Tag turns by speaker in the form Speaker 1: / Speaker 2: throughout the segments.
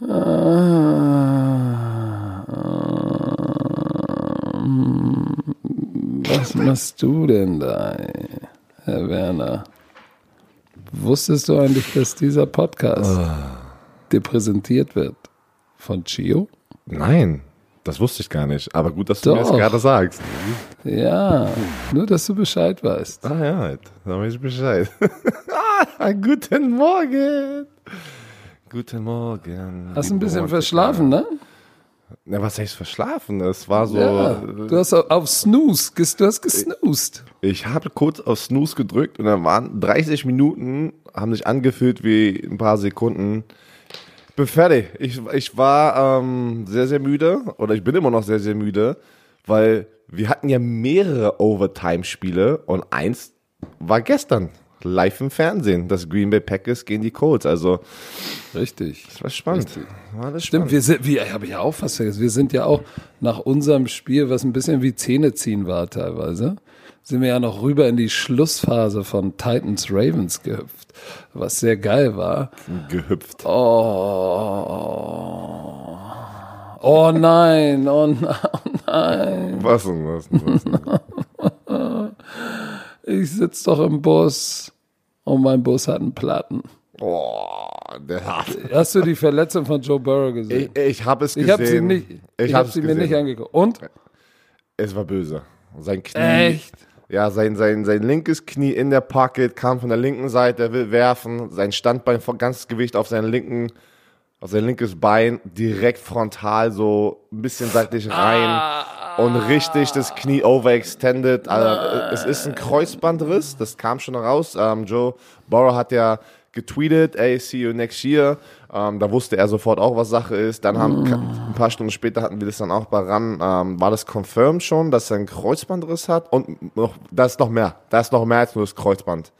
Speaker 1: Was machst du denn da, Herr Werner? Wusstest du eigentlich, dass dieser Podcast oh. dir präsentiert wird von Chio?
Speaker 2: Nein, das wusste ich gar nicht. Aber gut, dass du Doch. mir das gerade sagst.
Speaker 1: Ja, nur, dass du Bescheid weißt.
Speaker 2: Ah ja, da weiß ich Bescheid. ah, guten Morgen. Guten Morgen.
Speaker 1: Hast ein bisschen verschlafen, ne?
Speaker 2: Na, was heißt verschlafen? Es war so.
Speaker 1: Ja, du hast auf Snooze, du hast gesnoost.
Speaker 2: Ich habe kurz auf Snooze gedrückt und dann waren 30 Minuten, haben sich angefühlt wie ein paar Sekunden. Ich bin fertig. Ich, ich war ähm, sehr, sehr müde oder ich bin immer noch sehr, sehr müde, weil wir hatten ja mehrere Overtime-Spiele und eins war gestern live im Fernsehen. Das Green Bay Packers gegen die Colts. Also
Speaker 1: richtig.
Speaker 2: Das war spannend. Richtig.
Speaker 1: War das Stimmt, spannend. wir sind, wie habe ich ja auch fast vergessen. Wir sind ja auch nach unserem Spiel, was ein bisschen wie Zähne ziehen war teilweise, sind wir ja noch rüber in die Schlussphase von Titans Ravens gehüpft, was sehr geil war.
Speaker 2: Gehüpft.
Speaker 1: Oh. Oh nein, oh nein, oh nein.
Speaker 2: Was denn, was denn, was
Speaker 1: denn? ich sitze doch im Bus und mein Bus hat einen Platten.
Speaker 2: Oh, der hat.
Speaker 1: Hast du die Verletzung von Joe Burrow gesehen?
Speaker 2: Ich, ich habe es gesehen.
Speaker 1: Ich habe sie, nicht, ich, ich hab sie gesehen. mir nicht angeguckt. Und?
Speaker 2: Es war böse. Sein Knie.
Speaker 1: Echt?
Speaker 2: Ja, sein, sein, sein linkes Knie in der Pocket kam von der linken Seite, er will werfen, sein Standbein ganzes Gewicht auf seinen linken, auf sein linkes Bein direkt frontal so ein bisschen seitlich rein. Ah und richtig das Knie overextended. Also, es ist ein Kreuzbandriss, das kam schon raus. Ähm, Joe Burrow hat ja getweetet, ey, see you next year. Ähm, da wusste er sofort auch, was Sache ist. Dann haben ein paar Stunden später hatten wir das dann auch bei RAN. Ähm, war das confirmed schon, dass er einen Kreuzbandriss hat? Und noch, da ist noch mehr. Da ist noch mehr als nur das Kreuzband.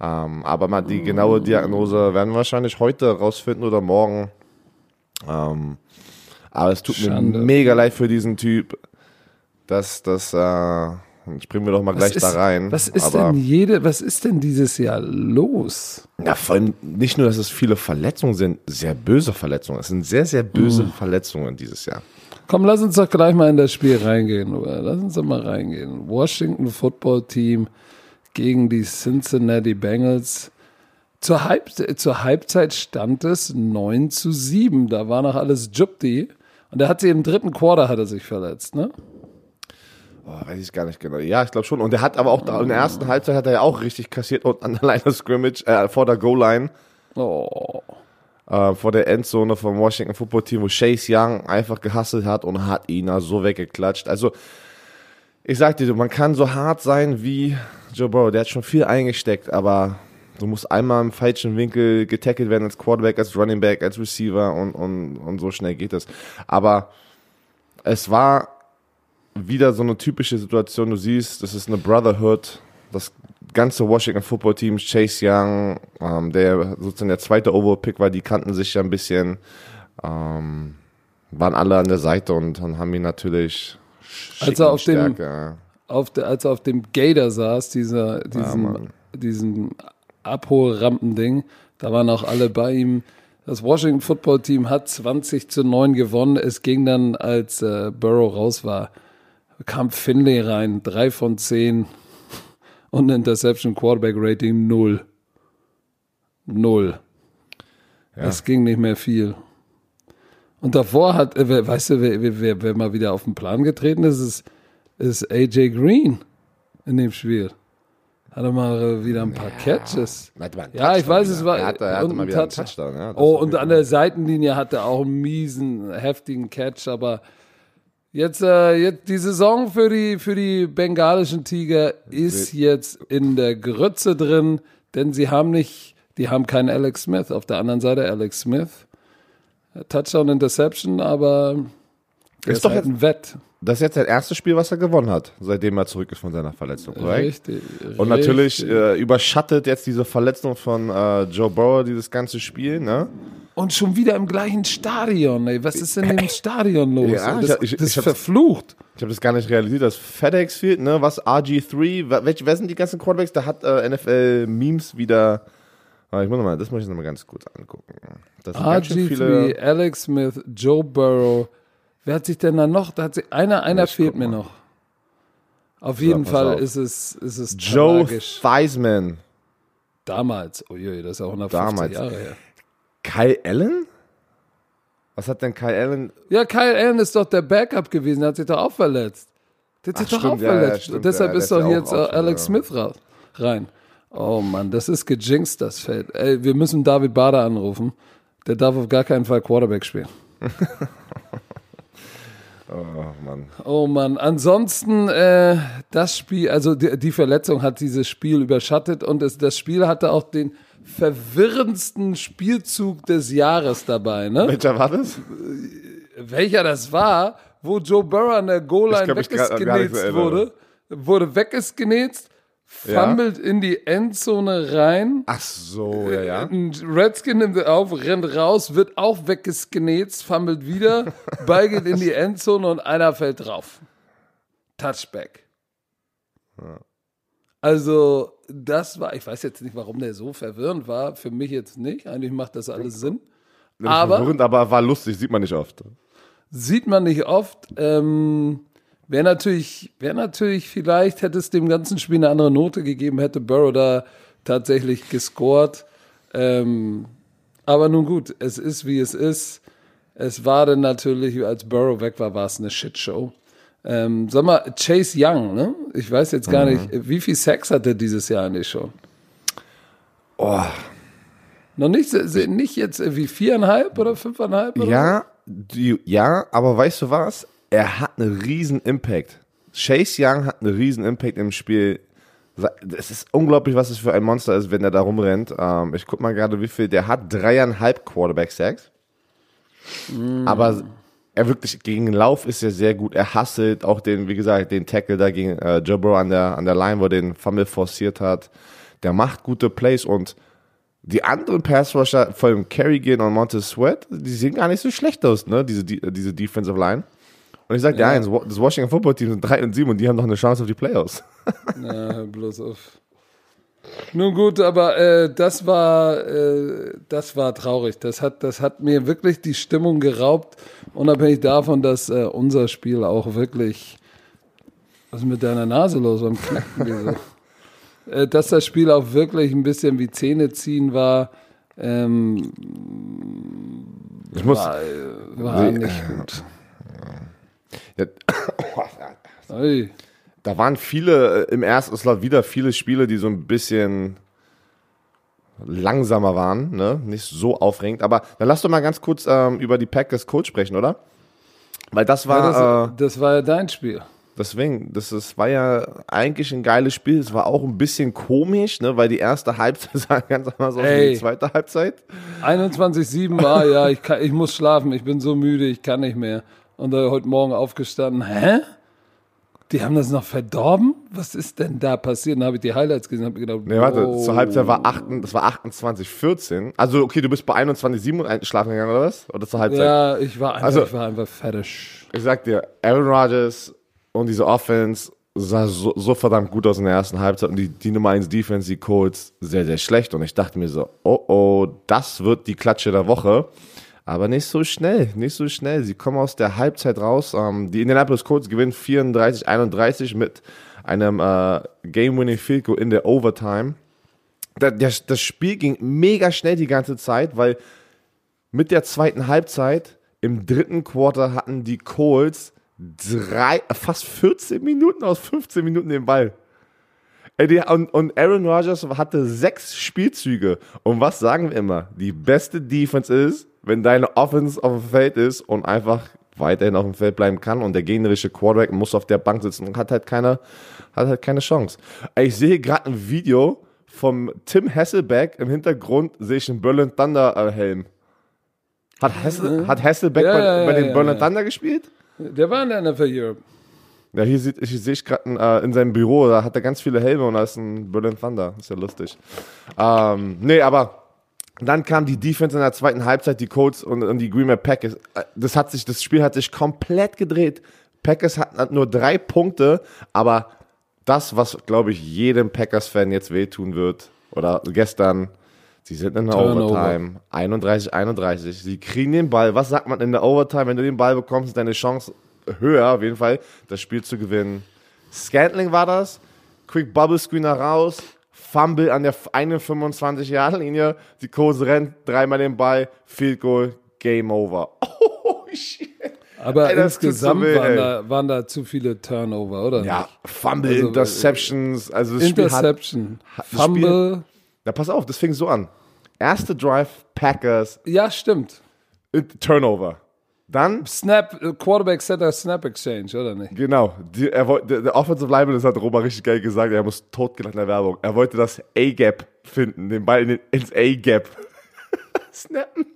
Speaker 2: Ähm, aber mal die genaue Diagnose werden wir wahrscheinlich heute rausfinden oder morgen. Ähm, aber es tut Schande. mir mega leid für diesen Typ. Das, das, äh, springen wir doch mal was gleich ist, da rein.
Speaker 1: Was ist Aber, denn jede, was ist denn dieses Jahr los?
Speaker 2: Ja, vor allem nicht nur, dass es viele Verletzungen sind, sehr böse Verletzungen. Es sind sehr, sehr böse mhm. Verletzungen dieses Jahr.
Speaker 1: Komm, lass uns doch gleich mal in das Spiel reingehen, oder? Lass uns doch mal reingehen. Washington Football Team gegen die Cincinnati Bengals. Zur, Halb zur Halbzeit stand es 9 zu 7. Da war noch alles Jupti. Und er hat sie im dritten Quarter hat er sich verletzt, ne?
Speaker 2: Oh, weiß ich gar nicht genau. Ja, ich glaube schon. Und er hat aber auch da, in der ersten Halbzeit hat er ja auch richtig kassiert und an der Line of Scrimmage, äh, vor der Goal-Line.
Speaker 1: Oh.
Speaker 2: Äh, vor der Endzone vom Washington Football Team, wo Chase Young einfach gehasselt hat und hat ihn da so weggeklatscht. Also, ich sag dir, man kann so hart sein wie Joe Burrow. Der hat schon viel eingesteckt, aber Du musst einmal im falschen Winkel getackelt werden als Quarterback, als Running Back, als Receiver und, und, und so schnell geht es. Aber es war wieder so eine typische Situation. Du siehst, das ist eine Brotherhood. Das ganze Washington Football Team, Chase Young, ähm, der sozusagen der zweite Overpick war, die kannten sich ja ein bisschen, ähm, waren alle an der Seite und, und haben ihn natürlich
Speaker 1: als er auf dem, auf der, als er auf dem Gator saß, dieser, diesen, ja, diesen Abholrampending. Da waren auch alle bei ihm. Das Washington Football Team hat 20 zu 9 gewonnen. Es ging dann, als äh, Burrow raus war, kam Finley rein, 3 von 10 und Interception Quarterback Rating 0. 0. Ja. Es ging nicht mehr viel. Und davor hat, äh, weißt du, wer, wer, wer mal wieder auf den Plan getreten ist, ist, ist AJ Green in dem Spiel. Hatte mal wieder ein paar ja, Catches. Ja, ich weiß, es war.
Speaker 2: Er hatte, er hatte mal wieder einen Touchdown. Ja,
Speaker 1: oh, und an der Seitenlinie hatte er auch einen miesen, heftigen Catch, aber jetzt, äh, jetzt die Saison für die, für die bengalischen Tiger ist jetzt in der Grütze drin, denn sie haben nicht, die haben keinen Alex Smith. Auf der anderen Seite Alex Smith. Touchdown Interception, aber
Speaker 2: ist, ist doch halt ein Wett. Das ist jetzt sein erstes Spiel, was er gewonnen hat, seitdem er zurück ist von seiner Verletzung, korrekt? Richtig. Und natürlich äh, überschattet jetzt diese Verletzung von äh, Joe Burrow dieses ganze Spiel, ne?
Speaker 1: Und schon wieder im gleichen Stadion, ey. Was ist denn in dem Stadion los? Ja, das, ich, ich, das ist verflucht.
Speaker 2: Ich habe das gar nicht realisiert. Das FedEx Field, ne? Was RG3? Welche, wer sind die ganzen Quarterbacks? Da hat äh, NFL Memes wieder Aber ich muss noch mal, das muss ich noch mal ganz kurz angucken.
Speaker 1: Das RG3, Alex Smith, Joe Burrow. Wer hat sich denn da noch? Da hat sich, einer einer fehlt mir noch. Auf jeden so, Fall auf. ist es, ist es
Speaker 2: Joe Theismann.
Speaker 1: Damals. Uiui, das ist ja 150 Damals. Jahre her.
Speaker 2: Kyle Allen? Was hat denn Kyle Allen?
Speaker 1: Ja, Kyle Allen ist doch der Backup gewesen, der hat sich doch auch verletzt. Der hat sich doch stimmt, auch verletzt. Ja, stimmt, Deshalb ist doch jetzt auch, Alex Smith rein. Oh Mann, das ist gejinxt, das Feld. Ey, wir müssen David Bader anrufen. Der darf auf gar keinen Fall Quarterback spielen. Oh Mann. Oh Mann. Ansonsten, äh, das Spiel, also die, die, Verletzung hat dieses Spiel überschattet und es, das Spiel hatte auch den verwirrendsten Spielzug des Jahres dabei. Ne?
Speaker 2: Welcher war das?
Speaker 1: Welcher das war, wo Joe Burrow an der Goal-Line weggesgenetzt wurde, wurde weggesgenetzt fummelt ja. in die Endzone rein.
Speaker 2: Ach so, ja, ja.
Speaker 1: Ein Redskin nimmt auf, rennt raus, wird auch weggesgenetzt, fummelt wieder, Ball geht in die Endzone und einer fällt drauf. Touchback. Ja. Also, das war, ich weiß jetzt nicht, warum der so verwirrend war. Für mich jetzt nicht. Eigentlich macht das alles Sinn.
Speaker 2: Aber, verwirrend, aber war lustig, sieht man nicht oft.
Speaker 1: Sieht man nicht oft. Ähm, Wäre natürlich, wäre natürlich, vielleicht hätte es dem ganzen Spiel eine andere Note gegeben, hätte Burrow da tatsächlich gescored. Ähm, aber nun gut, es ist wie es ist. Es war dann natürlich, als Burrow weg war, war es eine Shitshow. Ähm, sag mal, Chase Young, ne? Ich weiß jetzt gar mhm. nicht, wie viel Sex hat er dieses Jahr eigentlich schon?
Speaker 2: Oh.
Speaker 1: Noch nicht, nicht jetzt wie viereinhalb oder fünfeinhalb? Oder?
Speaker 2: Ja, die, ja, aber weißt du was? Er hat einen riesen Impact. Chase Young hat einen riesen Impact im Spiel. Es ist unglaublich, was es für ein Monster ist, wenn er da rumrennt. Ähm, ich guck mal gerade, wie viel. Der hat dreieinhalb Quarterback-Sacks. Mm. Aber er wirklich gegen den Lauf ist er sehr gut. Er hasselt auch den, wie gesagt, den Tackle da gegen äh, Joe Burrow an der, an der Line, wo er den Fumble forciert hat. Der macht gute Plays und die anderen Pass-Rusher, vor allem Kerrigan und Montez Sweat, die sehen gar nicht so schlecht aus, ne? Diese, diese Defensive Line. Und ich sage dir ja. eins, das Washington Football Team sind 3 und 7 und die haben noch eine Chance auf die Playoffs.
Speaker 1: ja, bloß auf. Nun gut, aber äh, das war äh, das war traurig. Das hat das hat mir wirklich die Stimmung geraubt, unabhängig davon, dass äh, unser Spiel auch wirklich was ist mit deiner Nase los am Knacken so. äh, dass das Spiel auch wirklich ein bisschen wie Zähne ziehen war. Ähm,
Speaker 2: ich muss,
Speaker 1: war, war nicht gut.
Speaker 2: Ja, da waren viele, äh, im ersten Slot wieder viele Spiele, die so ein bisschen langsamer waren, ne? nicht so aufregend. Aber dann lass doch mal ganz kurz ähm, über die Packers Coach sprechen, oder? Weil das war.
Speaker 1: Ja, das, äh, das, war ja dein Spiel.
Speaker 2: Deswegen, das, das war ja eigentlich ein geiles Spiel. Es war auch ein bisschen komisch, ne? weil die erste Halbzeit sah ganz anders aus als die zweite Halbzeit.
Speaker 1: 21-7 war, ja, ich, kann, ich muss schlafen, ich bin so müde, ich kann nicht mehr. Und da heute Morgen aufgestanden, hä? Die haben das noch verdorben? Was ist denn da passiert? Dann habe ich die Highlights gesehen und habe gedacht,
Speaker 2: nee, warte, oh. zur Halbzeit war 8, das war 28, 14. Also, okay, du bist bei 21, 7 schlafen gegangen oder was? Oder zur Halbzeit?
Speaker 1: Ja, ich war einfach, also, ich war einfach fertig.
Speaker 2: Ich sag dir, Aaron Rodgers und diese Offense sah so, so, verdammt gut aus in der ersten Halbzeit und die, die Nummer 1 Defense, die Colts, sehr, sehr schlecht. Und ich dachte mir so, oh oh, das wird die Klatsche der Woche. Aber nicht so schnell, nicht so schnell. Sie kommen aus der Halbzeit raus. Ähm, die Indianapolis Colts gewinnen 34-31 mit einem äh, Game-Winning Field Goal in der Overtime. Das, das Spiel ging mega schnell die ganze Zeit, weil mit der zweiten Halbzeit im dritten Quarter hatten die Colts drei, fast 14 Minuten aus 15 Minuten den Ball. Und, und Aaron Rodgers hatte sechs Spielzüge. Und was sagen wir immer? Die beste Defense ist, wenn deine Offense auf dem Feld ist und einfach weiterhin auf dem Feld bleiben kann und der gegnerische Quarterback muss auf der Bank sitzen und hat halt keine, hat halt keine Chance. Ich sehe gerade ein Video vom Tim Hasselbeck im Hintergrund sehe ich einen Berlin Thunder äh, Helm. Hat, Hassel, hat Hasselbeck ja, bei, ja, ja, bei, den Berlin Thunder gespielt?
Speaker 1: Der war in der NFL Europe.
Speaker 2: Ja, hier sieht, ich sehe ich gerade äh, in seinem Büro, da hat er ganz viele Helme und da ist ein Berlin Thunder. Ist ja lustig. Ähm, nee, aber dann kam die Defense in der zweiten Halbzeit, die Colts und, und die Green Bay Packers. Das hat sich, das Spiel hat sich komplett gedreht. Packers hatten nur drei Punkte, aber das, was glaube ich jedem Packers-Fan jetzt wehtun wird, oder gestern, Sie sind in der Turnover. Overtime. 31, 31. Sie kriegen den Ball. Was sagt man in der Overtime? Wenn du den Ball bekommst, ist deine Chance höher, auf jeden Fall, das Spiel zu gewinnen. Scantling war das. Quick Bubble Screener raus. Fumble an der 21 Yard Linie. Die Kurse rennt dreimal den Ball. Field Goal. Game over. Oh,
Speaker 1: shit. Aber ey, insgesamt weh, waren, da, waren, da, zu viele Turnover, oder?
Speaker 2: Ja, Fumble, also, Interceptions. Also
Speaker 1: das Interception, Spiel hat, Fumble. Spiel,
Speaker 2: na, pass auf, das fing so an. Erste Drive, Packers.
Speaker 1: Ja, stimmt.
Speaker 2: Turnover. Dann.
Speaker 1: Snap, Quarterback Center Snap Exchange, oder nicht?
Speaker 2: Genau. Die, er der, der Offensive Lineman, das hat Roma richtig geil gesagt, er muss totgelacht in der Werbung. Er wollte das A-Gap finden, den Ball in den, ins A-Gap. Snappen.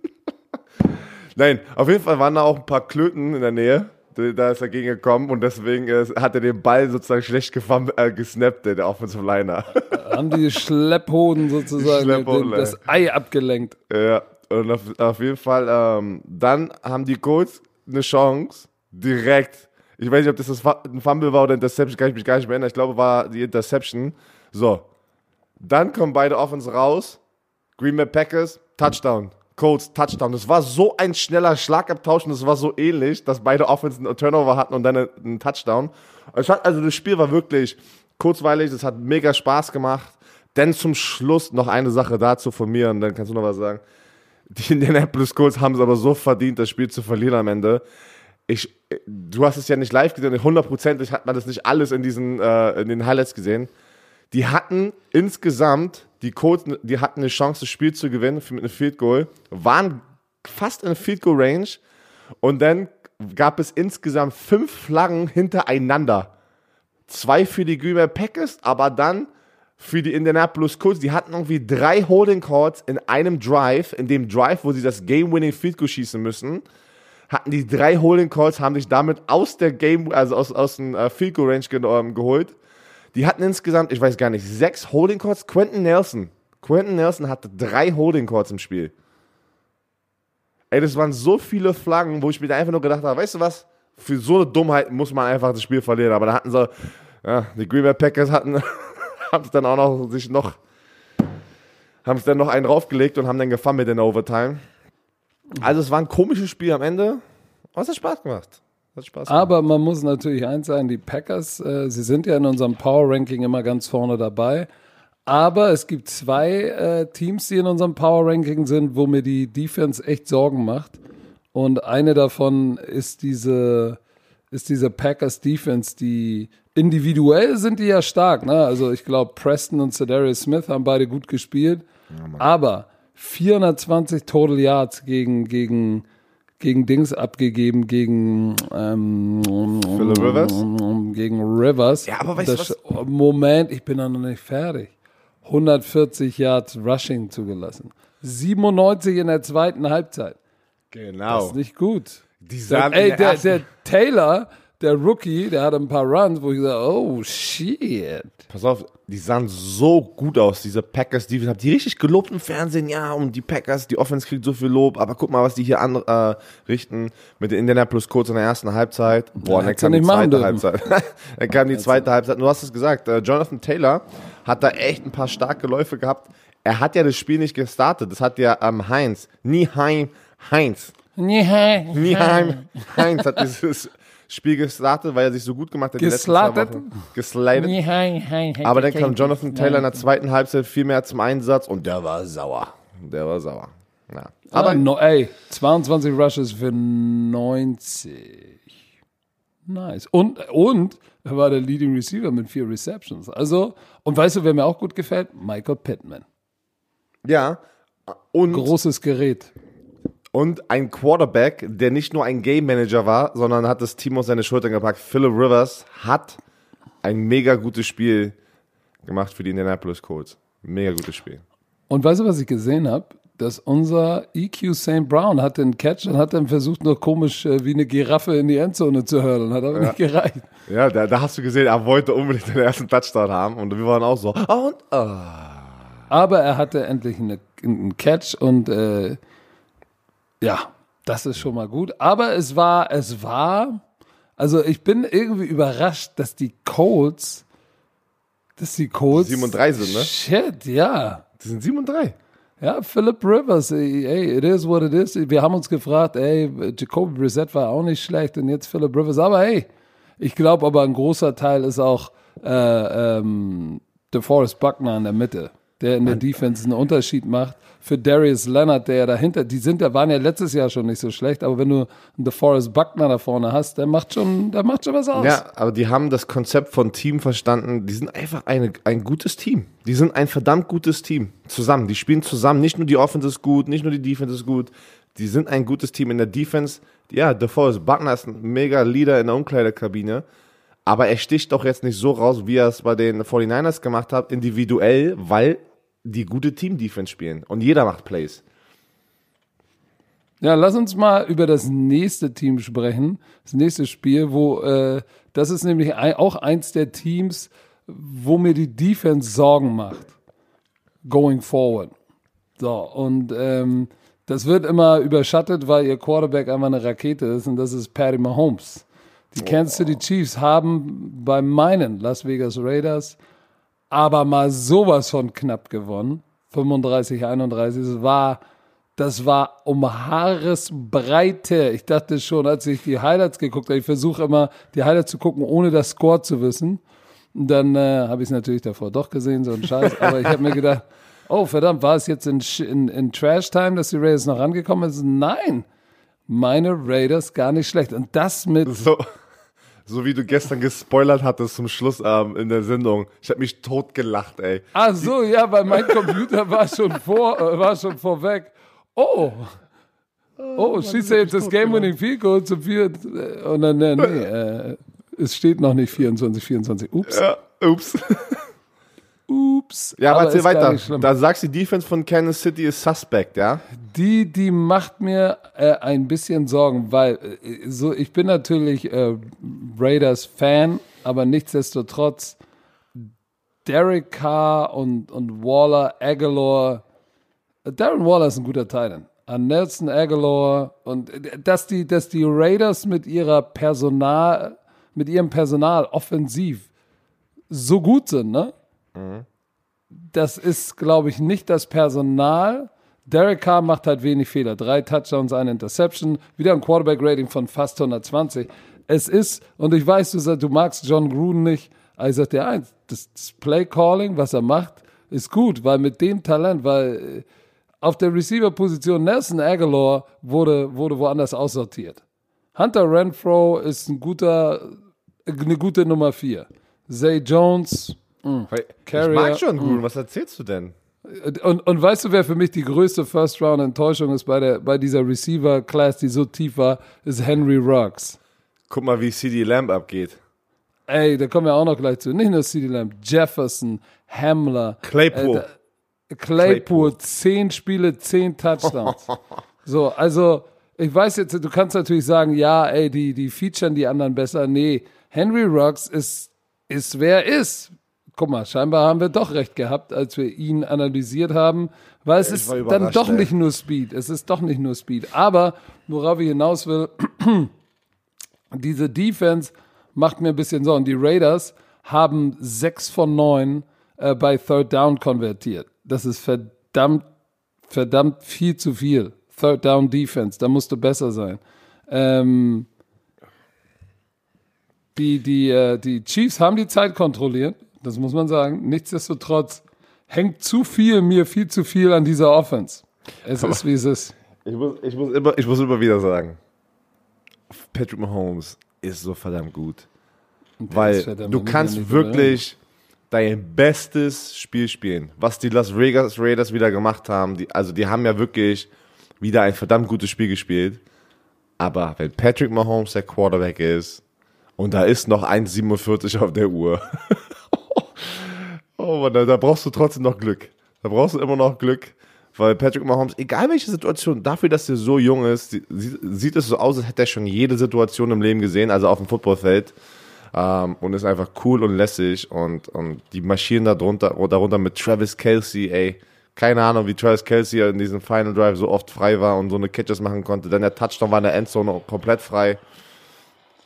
Speaker 2: Nein, auf jeden Fall waren da auch ein paar Klöten in der Nähe. Da ist er gegen gekommen und deswegen äh, hat er den Ball sozusagen schlecht äh, gesnappt, der Offensive Liner.
Speaker 1: Haben die Schlepphoden sozusagen Schlepphoden, das Ei abgelenkt.
Speaker 2: Ja, und auf, auf jeden Fall, ähm, dann haben die Colts eine Chance, direkt. Ich weiß nicht, ob das ein Fumble war oder Interception, kann ich mich gar nicht mehr erinnern. Ich glaube, war die Interception. So. Dann kommen beide Offens raus. Green Bay Packers, Touchdown. Colts, Touchdown. Das war so ein schneller Schlagabtausch und das war so ähnlich, dass beide Offensen einen Turnover hatten und dann einen Touchdown. Also das Spiel war wirklich kurzweilig, das hat mega Spaß gemacht. Denn zum Schluss noch eine Sache dazu von mir und dann kannst du noch was sagen. Die Indianapolis Colts haben es aber so verdient, das Spiel zu verlieren am Ende. Ich, du hast es ja nicht live gesehen, hundertprozentig hat man das nicht alles in diesen äh, in den Highlights gesehen. Die hatten insgesamt, die Colts, die hatten eine Chance, das Spiel zu gewinnen mit einem Field Goal, waren fast in Field Goal Range und dann gab es insgesamt fünf Flaggen hintereinander. Zwei für die Green Bay Packers, aber dann für die Indianapolis Colts, die hatten irgendwie drei Holding Calls in einem Drive, in dem Drive, wo sie das Game-Winning Field Goal schießen müssen, hatten die drei Holding Calls, haben sich damit aus der Game, also aus, aus dem äh, Field Goal Range ge ähm, geholt. Die hatten insgesamt, ich weiß gar nicht, sechs Holding Calls. Quentin Nelson, Quentin Nelson hatte drei Holding Calls im Spiel. Ey, das waren so viele Flaggen, wo ich mir einfach nur gedacht habe, weißt du was? Für so eine Dummheit muss man einfach das Spiel verlieren. Aber da hatten sie, ja, die Green Bay Packers hatten haben es dann auch noch sich noch, haben es dann noch einen draufgelegt und haben dann gefahren mit den Overtime. Also es war ein komisches Spiel am Ende. Aber es hat Spaß gemacht. Hat Spaß
Speaker 1: gemacht. Aber man muss natürlich eins sagen, die Packers, äh, sie sind ja in unserem Power Ranking immer ganz vorne dabei. Aber es gibt zwei äh, Teams, die in unserem Power Ranking sind, wo mir die Defense echt Sorgen macht. Und eine davon ist diese, ist diese Packers Defense, die individuell sind die ja stark. Ne? Also ich glaube, Preston und Cedarius Smith haben beide gut gespielt. Ja, aber 420 Total Yards gegen, gegen, gegen Dings abgegeben, gegen ähm, Rivers? Gegen Rivers.
Speaker 2: Ja, aber weißt das,
Speaker 1: du was? Moment, ich bin da noch nicht fertig. 140 Yards Rushing zugelassen. 97 in der zweiten Halbzeit.
Speaker 2: Genau.
Speaker 1: Das ist nicht gut. Die der, ey, der, der Taylor der Rookie, der hatte ein paar Runs, wo ich gesagt oh shit.
Speaker 2: Pass auf, die sahen so gut aus, diese Packers Defense. Hab die richtig gelobt im Fernsehen, ja, und die Packers, die Offense kriegt so viel Lob, aber guck mal, was die hier anrichten äh, mit den Indianapolis Colts in der ersten Halbzeit. Boah, dann kam die zweite Halbzeit. dann kam die zweite Halbzeit. Du hast es gesagt, äh, Jonathan Taylor hat da echt ein paar starke Läufe gehabt. Er hat ja das Spiel nicht gestartet. Das hat ja ähm, Heinz, Nieheim Heinz.
Speaker 1: Nieheim.
Speaker 2: Nieheim Heinz hat dieses Spiel gestartet, weil er sich so gut gemacht hat.
Speaker 1: Geslattet?
Speaker 2: Geslidet. Aber dann kam Jonathan Taylor in der zweiten Halbzeit viel mehr zum Einsatz und der war sauer. Der war sauer. Ja.
Speaker 1: Aber ah, no, ey, 22 Rushes für 90. Nice. Und, und er war der Leading Receiver mit vier Receptions. Also, und weißt du, wer mir auch gut gefällt? Michael Pittman.
Speaker 2: Ja.
Speaker 1: Und großes Gerät
Speaker 2: und ein Quarterback, der nicht nur ein Game Manager war, sondern hat das Team auf seine Schultern gepackt. Philip Rivers hat ein mega gutes Spiel gemacht für die Indianapolis Colts. Mega gutes Spiel.
Speaker 1: Und weißt du, was ich gesehen habe? Dass unser EQ St. Brown hat den Catch und hat dann versucht, noch komisch äh, wie eine Giraffe in die Endzone zu hurlen. Hat aber ja. nicht gereicht.
Speaker 2: Ja, da, da, hast du gesehen, er wollte unbedingt den ersten Touchdown haben und wir waren auch so. Oh, und, oh.
Speaker 1: Aber er hatte endlich eine, einen Catch und äh, ja, das ist schon mal gut. Aber es war, es war, also ich bin irgendwie überrascht, dass die Colts, dass die Colts.
Speaker 2: 7 und 3 sind, ne?
Speaker 1: Shit, ja.
Speaker 2: Die sind 7 und 3.
Speaker 1: Ja, Philip Rivers, ey, it is what it is. Wir haben uns gefragt, ey, Jacoby Brissett war auch nicht schlecht und jetzt Philip Rivers. Aber hey, ich glaube aber ein großer Teil ist auch äh, ähm, DeForest Buckner in der Mitte, der in der Defense einen Unterschied macht für Darius Leonard, der ja dahinter, die sind, der waren ja letztes Jahr schon nicht so schlecht, aber wenn du einen DeForest Buckner da vorne hast, der macht schon, der macht schon was aus.
Speaker 2: Ja, aber die haben das Konzept von Team verstanden. Die sind einfach eine, ein gutes Team. Die sind ein verdammt gutes Team. Zusammen. Die spielen zusammen. Nicht nur die Offense ist gut, nicht nur die Defense ist gut. Die sind ein gutes Team in der Defense. Ja, DeForest Buckner ist ein mega Leader in der Umkleidekabine. Aber er sticht doch jetzt nicht so raus, wie er es bei den 49ers gemacht hat, individuell, weil die gute Team-Defense spielen. Und jeder macht Plays.
Speaker 1: Ja, lass uns mal über das nächste Team sprechen. Das nächste Spiel, wo äh, das ist nämlich auch eins der Teams, wo mir die Defense Sorgen macht. Going forward. So, und ähm, das wird immer überschattet, weil ihr Quarterback einfach eine Rakete ist und das ist Patty Mahomes. Die. Kansas City Chiefs haben bei meinen Las Vegas Raiders aber mal sowas von knapp gewonnen. 35, 31. Das war, das war um Haaresbreite. Ich dachte schon, als ich die Highlights geguckt habe, ich versuche immer, die Highlights zu gucken, ohne das Score zu wissen. Und dann äh, habe ich es natürlich davor doch gesehen, so ein Scheiß. Aber ich habe mir gedacht, oh verdammt, war es jetzt in, in, in Trash-Time, dass die Raiders noch rangekommen sind? Nein, meine Raiders gar nicht schlecht. Und das mit...
Speaker 2: So so wie du gestern gespoilert hattest zum Schluss ähm, in der Sendung. Ich habe mich tot gelacht, ey.
Speaker 1: Ach so, ja, weil mein Computer war schon vor, äh, war schon vorweg. Oh. Oh, schießt er jetzt das Game-Winning Field Goal zum vier und dann, nee, nee äh, es steht noch nicht 24, 24. Ups.
Speaker 2: Ja, ups.
Speaker 1: Ups.
Speaker 2: Ja, aber erzähl weiter. Da sagst du, die Defense von Kansas City ist suspect, ja?
Speaker 1: Die, die macht mir äh, ein bisschen Sorgen, weil äh, so ich bin natürlich äh, Raiders Fan, aber nichtsdestotrotz Derek Carr und, und Waller, Aguilar. Darren Waller ist ein guter Teil. An Nelson Aguilar und äh, dass die, dass die Raiders mit ihrer Personal, mit ihrem Personal offensiv so gut sind, ne? Das ist, glaube ich, nicht das Personal. Derek Carr macht halt wenig Fehler. Drei Touchdowns, eine Interception, wieder ein Quarterback-Rating von fast 120. Es ist, und ich weiß, du, sagst, du magst John Gruden nicht, aber ich sag dir eins, das, das Play-Calling, was er macht, ist gut, weil mit dem Talent, weil äh, auf der Receiver-Position Nelson Aguilar wurde, wurde woanders aussortiert. Hunter Renfro ist ein guter, eine gute Nummer vier. Zay Jones,
Speaker 2: Mhm. Ich mag schon Gruden, mhm. was erzählst du denn?
Speaker 1: Und, und weißt du, wer für mich die größte First-Round-Enttäuschung ist bei, der, bei dieser Receiver-Class, die so tief war, ist Henry Ruggs.
Speaker 2: Guck mal, wie CD Lamb abgeht.
Speaker 1: Ey, da kommen wir auch noch gleich zu. Nicht nur CD Lamb, Jefferson, Hamler.
Speaker 2: Claypool. Äh,
Speaker 1: Claypool, Claypool, zehn Spiele, zehn Touchdowns. so, also, ich weiß jetzt, du kannst natürlich sagen, ja, ey, die, die featuren die anderen besser. Nee, Henry Ruggs ist, ist wer ist guck mal, scheinbar haben wir doch recht gehabt, als wir ihn analysiert haben, weil es ist dann doch nicht nur Speed. Es ist doch nicht nur Speed. Aber worauf ich hinaus will, diese Defense macht mir ein bisschen Sorgen. Die Raiders haben sechs von neun äh, bei Third Down konvertiert. Das ist verdammt, verdammt viel zu viel. Third Down Defense, da musst du besser sein. Ähm, die, die, äh, die Chiefs haben die Zeit kontrolliert das muss man sagen. Nichtsdestotrotz hängt zu viel, mir viel zu viel an dieser Offense. Es Aber ist, wie es ist.
Speaker 2: Ich muss, ich, muss immer, ich muss immer wieder sagen, Patrick Mahomes ist so verdammt gut. Weil du kannst wirklich dein bestes Spiel spielen. Was die Las Vegas Raiders wieder gemacht haben, die, also die haben ja wirklich wieder ein verdammt gutes Spiel gespielt. Aber wenn Patrick Mahomes der Quarterback ist und da ist noch 1,47 auf der Uhr Oh Mann, da, da brauchst du trotzdem noch Glück. Da brauchst du immer noch Glück. Weil Patrick Mahomes, egal welche Situation, dafür, dass er so jung ist, sieht, es so aus, als hätte er schon jede Situation im Leben gesehen, also auf dem Footballfeld. Ähm, und ist einfach cool und lässig und, und die marschieren da drunter, darunter mit Travis Kelsey, ey. Keine Ahnung, wie Travis Kelsey in diesem Final Drive so oft frei war und so eine Catches machen konnte. Denn der Touchdown war in der Endzone komplett frei.